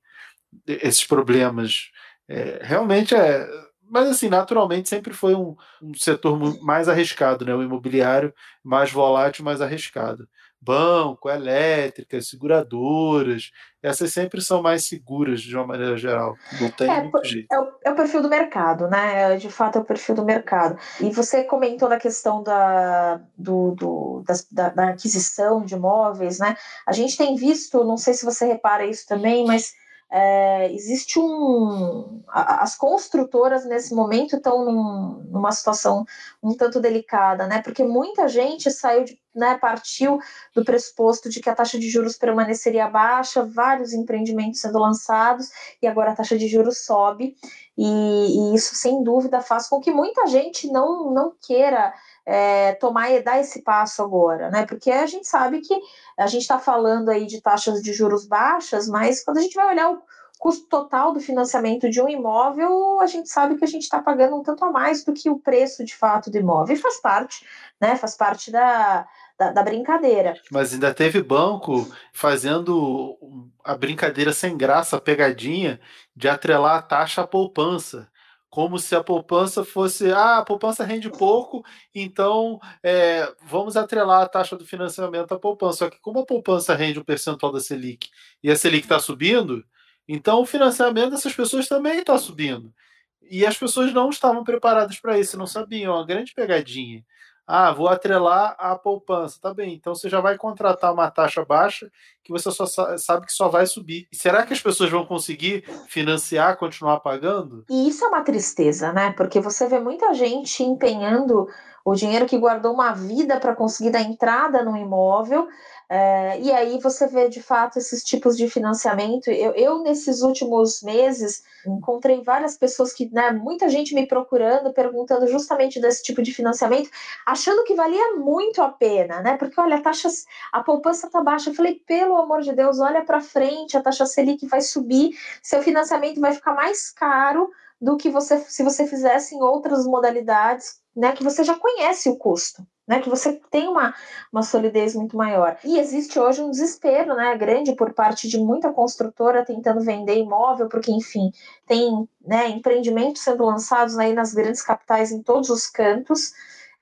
Speaker 1: esses problemas. É, realmente é. Mas, assim, naturalmente sempre foi um, um setor mais arriscado, né? o imobiliário mais volátil, mais arriscado banco, elétricas, seguradoras, essas sempre são mais seguras de uma maneira geral. Não tem
Speaker 4: é, muito jeito. É o, é o, perfil do mercado, né? De fato, é o perfil do mercado. E você comentou da questão da, do, do da, da aquisição de imóveis, né? A gente tem visto, não sei se você repara isso também, mas é, existe um. As construtoras nesse momento estão num, numa situação um tanto delicada, né? Porque muita gente saiu de, né, partiu do pressuposto de que a taxa de juros permaneceria baixa, vários empreendimentos sendo lançados, e agora a taxa de juros sobe, e, e isso sem dúvida faz com que muita gente não, não queira é, tomar e dar esse passo agora, né? Porque a gente sabe que a gente está falando aí de taxas de juros baixas, mas quando a gente vai olhar o custo total do financiamento de um imóvel, a gente sabe que a gente está pagando um tanto a mais do que o preço de fato do imóvel. E faz parte, né? Faz parte da, da, da, brincadeira.
Speaker 1: Mas ainda teve banco fazendo a brincadeira sem graça, a pegadinha, de atrelar a taxa à poupança como se a poupança fosse, ah, a poupança rende pouco, então é, vamos atrelar a taxa do financiamento à poupança. Só que como a poupança rende o percentual da Selic e a Selic está subindo, então o financiamento dessas pessoas também está subindo. E as pessoas não estavam preparadas para isso, não sabiam, é uma grande pegadinha. Ah, vou atrelar a poupança. Tá bem, então você já vai contratar uma taxa baixa que você só sabe que só vai subir. E será que as pessoas vão conseguir financiar, continuar pagando?
Speaker 4: E isso é uma tristeza, né? Porque você vê muita gente empenhando o dinheiro que guardou uma vida para conseguir dar entrada no imóvel é, e aí você vê de fato esses tipos de financiamento. Eu, eu, nesses últimos meses, encontrei várias pessoas que, né, muita gente me procurando, perguntando justamente desse tipo de financiamento, achando que valia muito a pena, né? Porque olha, a taxa, a poupança tá baixa. Eu falei, pelo amor de Deus, olha para frente, a taxa Selic vai subir, seu financiamento vai ficar mais caro do que você se você fizesse em outras modalidades, né? Que você já conhece o custo né, que você tem uma, uma solidez muito maior. E existe hoje um desespero né, grande por parte de muita construtora tentando vender imóvel, porque, enfim, tem né, empreendimentos sendo lançados aí nas grandes capitais em todos os cantos,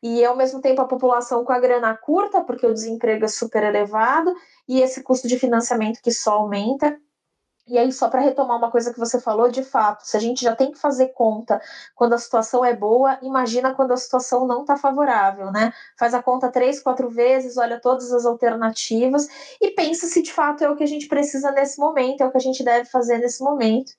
Speaker 4: e ao mesmo tempo a população com a grana curta, porque o desemprego é super elevado, e esse custo de financiamento que só aumenta. E aí, só para retomar uma coisa que você falou, de fato, se a gente já tem que fazer conta quando a situação é boa, imagina quando a situação não está favorável, né? Faz a conta três, quatro vezes, olha todas as alternativas e pensa se de fato é o que a gente precisa nesse momento, é o que a gente deve fazer nesse momento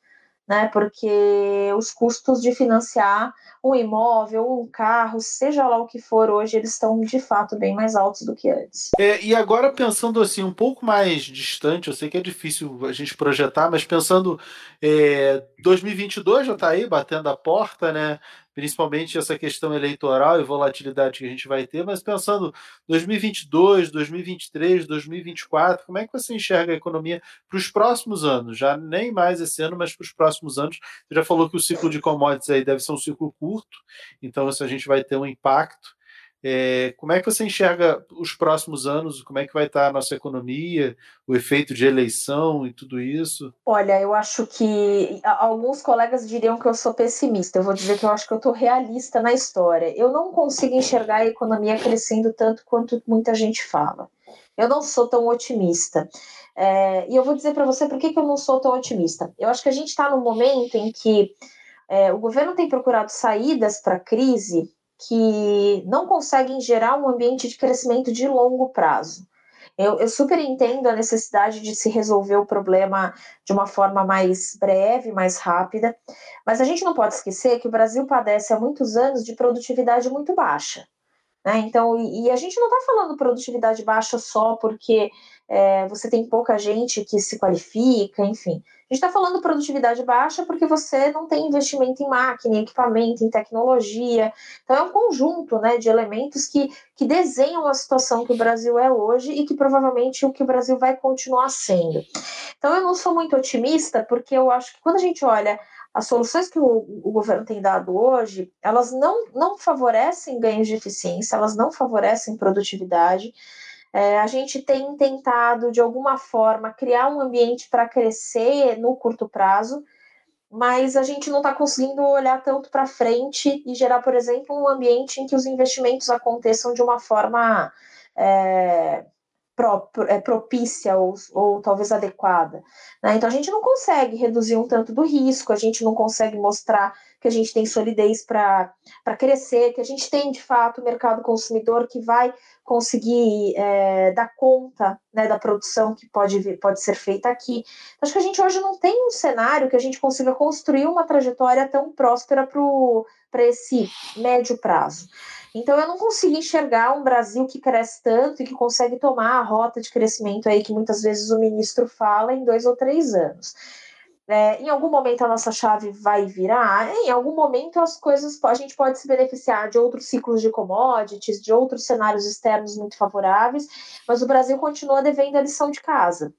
Speaker 4: né? Porque os custos de financiar um imóvel, um carro, seja lá o que for hoje, eles estão de fato bem mais altos do que antes.
Speaker 1: É, e agora pensando assim um pouco mais distante, eu sei que é difícil a gente projetar, mas pensando é, 2022 já está aí batendo a porta, né? Principalmente essa questão eleitoral e volatilidade que a gente vai ter, mas pensando 2022, 2023, 2024, como é que você enxerga a economia para os próximos anos? Já nem mais esse ano, mas para os próximos anos. Você já falou que o ciclo de commodities aí deve ser um ciclo curto, então isso a gente vai ter um impacto. É, como é que você enxerga os próximos anos? Como é que vai estar a nossa economia, o efeito de eleição e tudo isso?
Speaker 4: Olha, eu acho que alguns colegas diriam que eu sou pessimista. Eu vou dizer que eu acho que eu estou realista na história. Eu não consigo enxergar a economia crescendo tanto quanto muita gente fala. Eu não sou tão otimista. É, e eu vou dizer para você por que, que eu não sou tão otimista. Eu acho que a gente está num momento em que é, o governo tem procurado saídas para a crise que não conseguem gerar um ambiente de crescimento de longo prazo. Eu, eu, super entendo a necessidade de se resolver o problema de uma forma mais breve, mais rápida, mas a gente não pode esquecer que o Brasil padece há muitos anos de produtividade muito baixa. Né? Então, e, e a gente não está falando produtividade baixa só porque é, você tem pouca gente que se qualifica, enfim. A gente está falando produtividade baixa porque você não tem investimento em máquina, em equipamento, em tecnologia. Então, é um conjunto né, de elementos que, que desenham a situação que o Brasil é hoje e que provavelmente o que o Brasil vai continuar sendo. Então, eu não sou muito otimista porque eu acho que quando a gente olha as soluções que o, o, governo tem dado hoje, elas não, não favorecem ganhos de eficiência, elas não favorecem produtividade, é, a gente tem tentado, de alguma forma, criar um ambiente para crescer no curto prazo, mas a gente não está conseguindo olhar tanto para frente e gerar, por exemplo, um ambiente em que os investimentos aconteçam de uma forma é, é, propícia ou, ou talvez adequada. Né? Então a gente não consegue reduzir um tanto do risco, a gente não consegue mostrar que a gente tem solidez para crescer, que a gente tem de fato o mercado consumidor que vai conseguir é, dar conta né, da produção que pode, pode ser feita aqui. Acho que a gente hoje não tem um cenário que a gente consiga construir uma trajetória tão próspera para esse médio prazo. Então eu não consigo enxergar um Brasil que cresce tanto e que consegue tomar a rota de crescimento aí que muitas vezes o ministro fala em dois ou três anos. É, em algum momento a nossa chave vai virar, em algum momento as coisas a gente pode se beneficiar de outros ciclos de commodities, de outros cenários externos muito favoráveis, mas o Brasil continua devendo a lição de casa.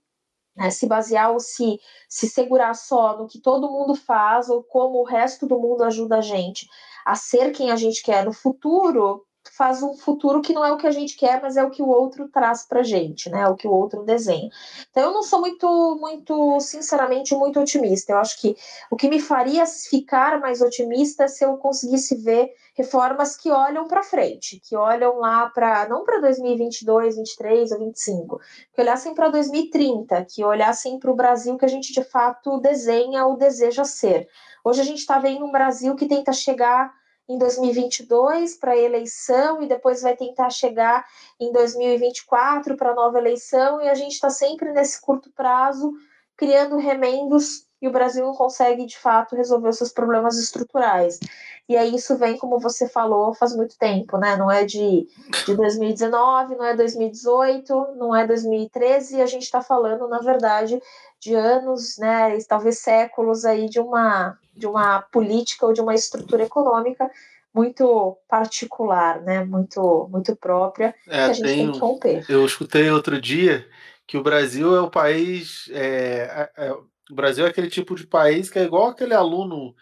Speaker 4: Né? Se basear ou se, se segurar só no que todo mundo faz ou como o resto do mundo ajuda a gente a ser quem a gente quer no futuro, faz um futuro que não é o que a gente quer, mas é o que o outro traz para gente, né? É o que o outro desenha. Então eu não sou muito, muito, sinceramente, muito otimista. Eu acho que o que me faria ficar mais otimista é se eu conseguisse ver reformas que olham para frente, que olham lá para não para 2022, 23 ou 25, que olhassem para 2030, que olhassem para o Brasil que a gente de fato desenha ou deseja ser. Hoje a gente está vendo um Brasil que tenta chegar em 2022 para a eleição e depois vai tentar chegar em 2024 para a nova eleição e a gente está sempre nesse curto prazo criando remendos e o Brasil não consegue de fato resolver os seus problemas estruturais. E aí isso vem, como você falou, faz muito tempo, né? Não é de, de 2019, não é 2018, não é 2013, a gente está falando, na verdade, de anos, né? Talvez séculos aí de uma, de uma política ou de uma estrutura econômica muito particular, né? Muito, muito própria, é, que a gente tem, tem que romper.
Speaker 1: Eu escutei outro dia que o Brasil é o país. É, é, é o Brasil é aquele tipo de país que é igual aquele aluno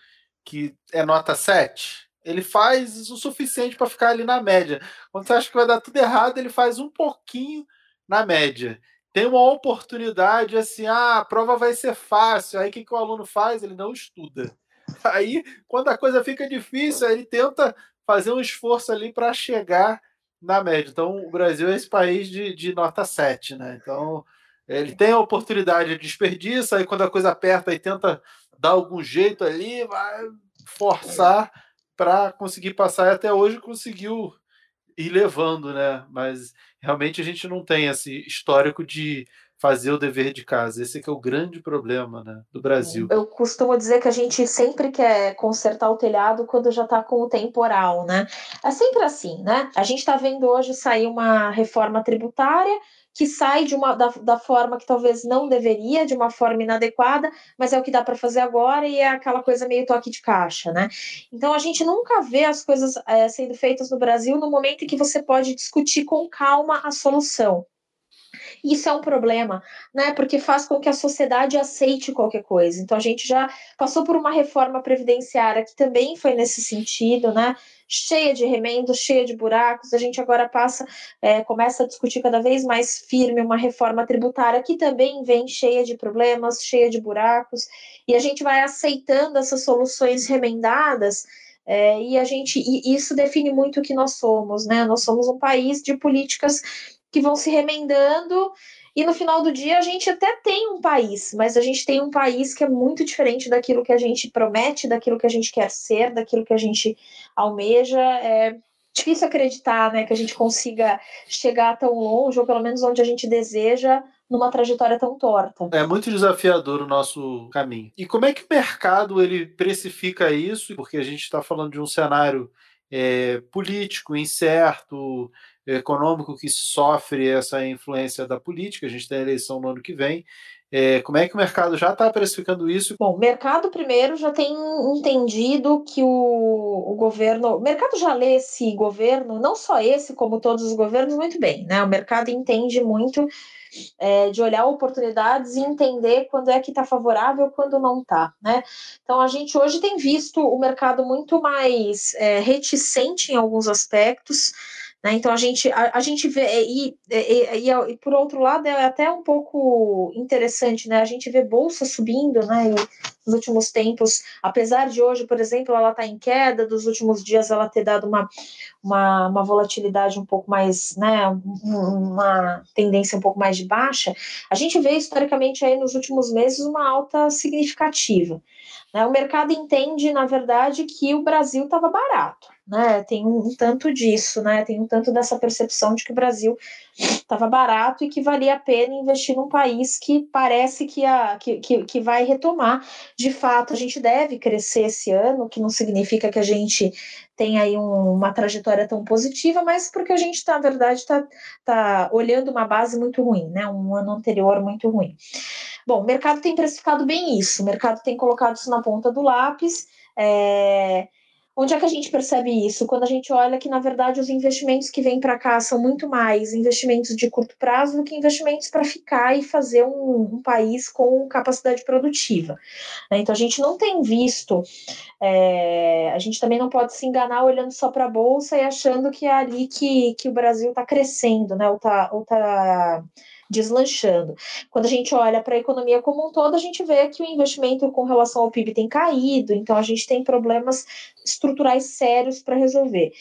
Speaker 1: que é nota 7. Ele faz o suficiente para ficar ali na média. Quando você acha que vai dar tudo errado, ele faz um pouquinho na média. Tem uma oportunidade assim, ah, a prova vai ser fácil. Aí o que, que o aluno faz? Ele não estuda. *laughs* Aí, quando a coisa fica difícil, ele tenta fazer um esforço ali para chegar na média. Então, o Brasil é esse país de, de nota 7, né? Então, ele tem a oportunidade de desperdício, aí quando a coisa aperta e tenta dar algum jeito ali, vai forçar para conseguir passar. E até hoje conseguiu ir levando, né? Mas realmente a gente não tem esse histórico de fazer o dever de casa. Esse é, é o grande problema né, do Brasil.
Speaker 4: Eu costumo dizer que a gente sempre quer consertar o telhado quando já está com o temporal, né? É sempre assim, né? A gente está vendo hoje sair uma reforma tributária que sai de uma da, da forma que talvez não deveria, de uma forma inadequada, mas é o que dá para fazer agora e é aquela coisa meio toque de caixa, né? Então a gente nunca vê as coisas é, sendo feitas no Brasil no momento em que você pode discutir com calma a solução. Isso é um problema, né? Porque faz com que a sociedade aceite qualquer coisa. Então a gente já passou por uma reforma previdenciária que também foi nesse sentido, né? Cheia de remendos, cheia de buracos. A gente agora passa, é, começa a discutir cada vez mais firme uma reforma tributária que também vem cheia de problemas, cheia de buracos, e a gente vai aceitando essas soluções remendadas. É, e a gente e isso define muito o que nós somos, né? Nós somos um país de políticas que vão se remendando e no final do dia a gente até tem um país, mas a gente tem um país que é muito diferente daquilo que a gente promete, daquilo que a gente quer ser, daquilo que a gente almeja. É difícil acreditar né, que a gente consiga chegar tão longe, ou pelo menos onde a gente deseja, numa trajetória tão torta.
Speaker 1: É muito desafiador o nosso caminho. E como é que o mercado ele precifica isso? Porque a gente está falando de um cenário é, político incerto, econômico que sofre essa influência da política. A gente tem a eleição no ano que vem. É, como é que o mercado já está precificando isso?
Speaker 4: Bom, o mercado primeiro já tem entendido que o, o governo. O mercado já lê esse governo, não só esse, como todos os governos, muito bem. Né? O mercado entende muito é, de olhar oportunidades e entender quando é que está favorável quando não está. Né? Então a gente hoje tem visto o mercado muito mais é, reticente em alguns aspectos. Né? Então a gente, a, a gente vê, e, e, e, e, por outro lado é até um pouco interessante, né? A gente vê bolsa subindo, né? nos últimos tempos, apesar de hoje, por exemplo, ela está em queda, dos últimos dias ela ter dado uma, uma, uma, volatilidade um pouco mais, né, uma tendência um pouco mais de baixa, a gente vê historicamente aí nos últimos meses uma alta significativa. Né? O mercado entende, na verdade, que o Brasil estava barato né? Tem um, tanto disso, né? Tem um tanto dessa percepção de que o Brasil estava barato e que valia a pena investir num país que parece que, a, que, que, que vai retomar. De fato, a gente deve crescer esse ano, que não significa que a gente tem aí um, uma trajetória tão positiva, mas porque a gente, tá, na verdade, está tá olhando uma base muito ruim, né? Um ano anterior muito ruim. Bom, o mercado tem precificado bem isso, o mercado tem colocado isso na ponta do lápis. É, Onde é que a gente percebe isso? Quando a gente olha que, na verdade, os investimentos que vêm para cá são muito mais investimentos de curto prazo do que investimentos para ficar e fazer um, um, país com capacidade produtiva. Né? Então, a gente não tem visto, é, a gente também não pode se enganar olhando só para a Bolsa e achando que é ali que, que o Brasil está crescendo, né? ou está. Ou tá deslanchando. Quando a gente olha para a economia como um todo, a gente vê que o investimento com relação ao PIB tem caído, então a gente tem problemas estruturais sérios para resolver.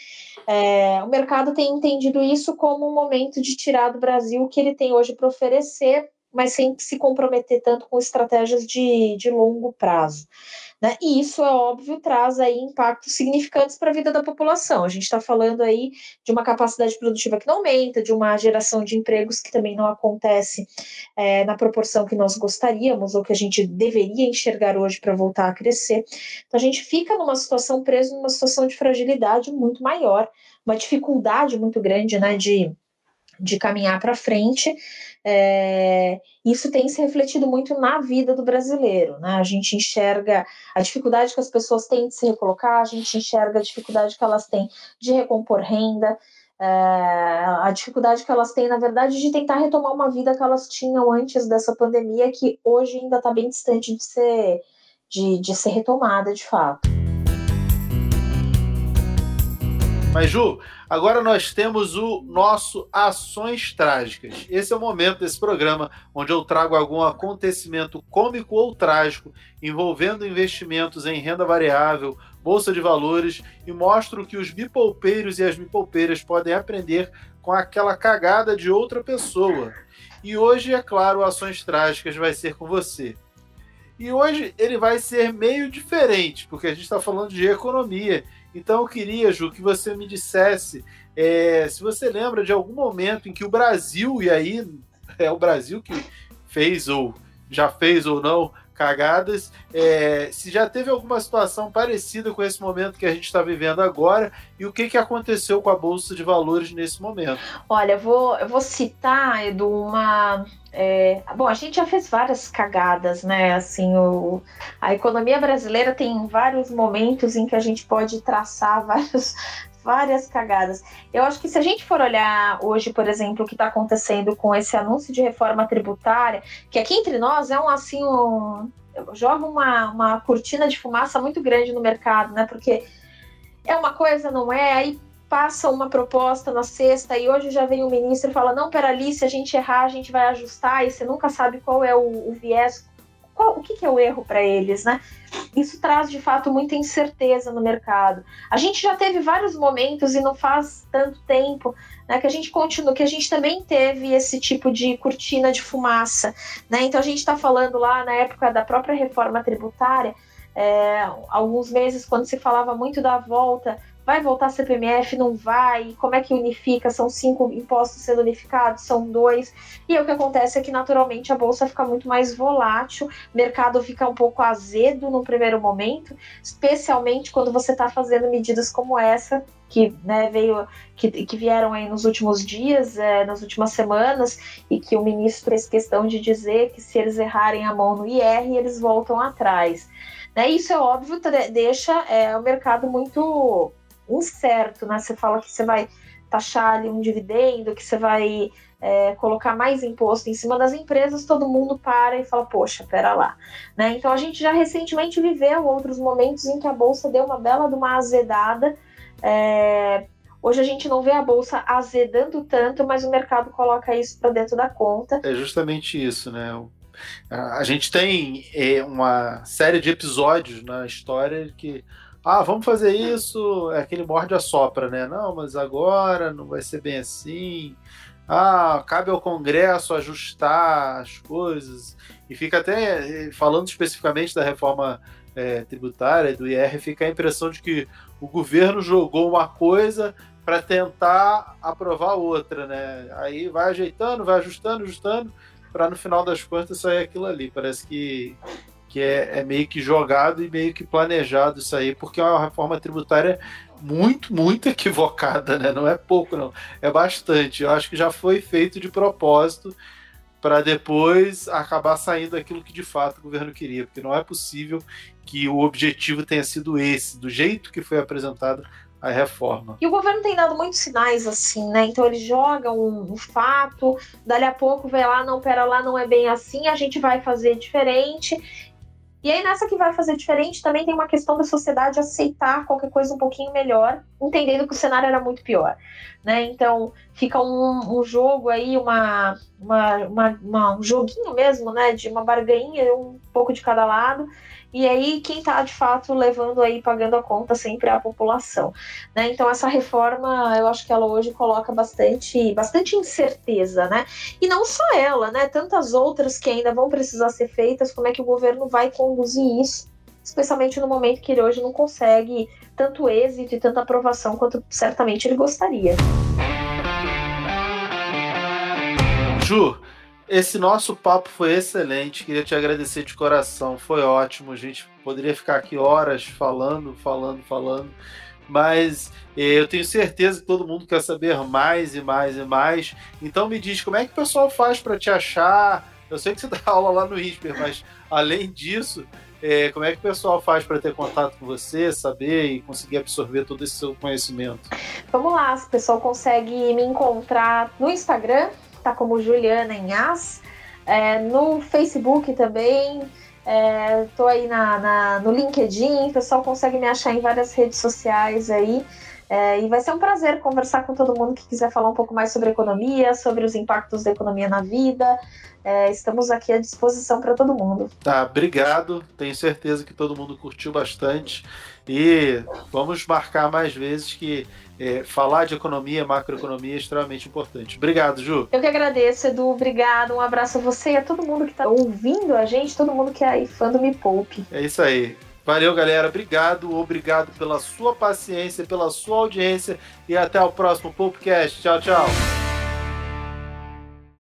Speaker 4: É, o mercado tem entendido isso como um momento de tirar do Brasil o que ele tem hoje para oferecer, mas sem se comprometer tanto com estratégias de, de longo prazo. Né? E isso, é óbvio, traz aí impactos significantes para a vida da população. A gente está falando aí de uma capacidade produtiva que não aumenta, de uma geração de empregos que também não acontece é, na proporção que nós gostaríamos ou que a gente deveria enxergar hoje para voltar a crescer. Então, a gente fica numa situação preso numa situação de fragilidade muito maior, uma dificuldade muito grande né, de, de caminhar para frente. É, isso tem se refletido muito na vida do brasileiro. Né? A gente enxerga a dificuldade que as pessoas têm de se recolocar, a gente enxerga a dificuldade que elas têm de recompor renda, é, a dificuldade que elas têm, na verdade, de tentar retomar uma vida que elas tinham antes dessa pandemia, que hoje ainda está bem distante de ser, de, de ser retomada de fato.
Speaker 1: Mas, Ju, agora nós temos o nosso Ações Trágicas. Esse é o momento desse programa onde eu trago algum acontecimento cômico ou trágico envolvendo investimentos em renda variável, bolsa de valores e mostro que os bipolpeiros e as bipolpeiras podem aprender com aquela cagada de outra pessoa. E hoje, é claro, Ações Trágicas vai ser com você. E hoje ele vai ser meio diferente, porque a gente está falando de economia então eu queria, Ju, que você me dissesse é, se você lembra de algum momento em que o Brasil, e aí é o Brasil que fez ou já fez ou não cagadas. É, se já teve alguma situação parecida com esse momento que a gente está vivendo agora e o que, que aconteceu com a Bolsa de Valores nesse momento.
Speaker 4: Olha, eu vou, eu vou citar, Edu, uma. É, bom, a gente já fez várias cagadas, né? Assim, o, a economia brasileira tem vários momentos em que a gente pode traçar *laughs* vários, várias cagadas. Eu acho que se a gente for olhar hoje, por exemplo, o que está acontecendo com esse anúncio de reforma tributária, que aqui entre nós é um assim um joga uma, uma cortina de fumaça muito grande no mercado, né? Porque é uma coisa, não é? Aí passa uma proposta na sexta e hoje já vem o ministro e fala: não, pera ali, se a gente errar, a gente vai ajustar, e você nunca sabe qual é o, o viés qual, o que, que é o erro para eles, né? Isso traz de fato muita incerteza no mercado. A gente já teve vários momentos e não faz tanto tempo né, que a gente continua, que a gente também teve esse tipo de cortina de fumaça, né? Então a gente está falando lá na época da própria reforma tributária, é, alguns meses quando se falava muito da volta vai voltar CPMF, não vai, como é que unifica? São cinco impostos sendo unificados, são dois. E aí, o que acontece é que naturalmente a bolsa fica muito mais volátil, mercado fica um pouco azedo no primeiro momento, especialmente quando você está fazendo medidas como essa que né, veio que, que vieram aí nos últimos dias, é, nas últimas semanas, e que o ministro fez questão de dizer que se eles errarem a mão no IR, eles voltam atrás. Né, isso é óbvio, deixa é, o mercado muito incerto, né? Você fala que você vai taxar ali um dividendo, que você vai é, colocar mais imposto em cima das empresas, todo mundo para e fala, poxa, pera lá. Né? Então a gente já recentemente viveu outros momentos em que a Bolsa deu uma bela de uma azedada. É, hoje a gente não vê a Bolsa azedando tanto, mas o mercado coloca isso para dentro da conta.
Speaker 1: É justamente isso, né? A gente tem é, uma série de episódios na história que ah, vamos fazer isso, é aquele morde a sopra, né? Não, mas agora não vai ser bem assim. Ah, cabe ao Congresso ajustar as coisas. E fica até, eh, falando especificamente da reforma é, tributária, do IR, fica a impressão de que o governo jogou uma coisa para tentar aprovar outra, né? Aí vai ajeitando, vai ajustando, ajustando, para no final das contas sair aquilo ali. Parece que que é, é, meio que jogado e meio que planejado isso aí, porque é uma reforma tributária muito, muito *laughs* equivocada, né? Não é pouco, não. É bastante. Eu acho que já foi feito de propósito para depois acabar saindo aquilo que de fato o governo queria, porque não é possível que o objetivo tenha sido esse, do jeito que foi apresentado a reforma.
Speaker 4: E o governo tem dado muitos sinais assim, né? Então ele joga um, um, fato, dali a pouco vê lá, não, pera lá, não é bem assim, a gente vai fazer diferente. E aí, nessa que vai fazer diferente, também tem uma questão da sociedade aceitar qualquer coisa um pouquinho melhor, entendendo que o cenário era muito pior. Né? Então, fica um, um jogo aí, uma, uma, uma, uma, um joguinho mesmo, né? De uma barganha, um pouco de cada lado. E aí, quem está de fato levando aí, pagando a conta sempre é a população. Né? Então, essa reforma, eu acho que ela hoje coloca bastante, bastante incerteza, né? E não só ela, né? Tantas outras que ainda vão precisar ser feitas, como é que o governo vai conduzir isso, especialmente no momento que ele hoje não consegue tanto êxito e tanta aprovação quanto certamente ele gostaria.
Speaker 1: Ju, esse nosso papo foi excelente. Queria te agradecer de coração. Foi ótimo. A gente poderia ficar aqui horas falando, falando, falando. Mas eh, eu tenho certeza que todo mundo quer saber mais e mais e mais. Então me diz como é que o pessoal faz para te achar. Eu sei que você *laughs* dá aula lá no ISPER, mas além disso, eh, como é que o pessoal faz para ter contato com você, saber e conseguir absorver todo esse seu conhecimento?
Speaker 4: Vamos lá, o pessoal consegue me encontrar no Instagram, tá como Juliana Inhas. É, no Facebook também, é, aí na, na, no LinkedIn, o pessoal consegue me achar em várias redes sociais aí. É, e vai ser um prazer conversar com todo mundo que quiser falar um pouco mais sobre economia, sobre os impactos da economia na vida. É, estamos aqui à disposição para todo mundo.
Speaker 1: Tá, obrigado. Tenho certeza que todo mundo curtiu bastante. E vamos marcar mais vezes que é, falar de economia, macroeconomia é extremamente importante. Obrigado, Ju.
Speaker 4: Eu que agradeço, Edu. Obrigado. Um abraço a você e a todo mundo que está ouvindo a gente, todo mundo que é aí fã do Me Poupe.
Speaker 1: É isso aí. Valeu, galera. Obrigado, obrigado pela sua paciência, pela sua audiência e até o próximo Popcast. Tchau, tchau.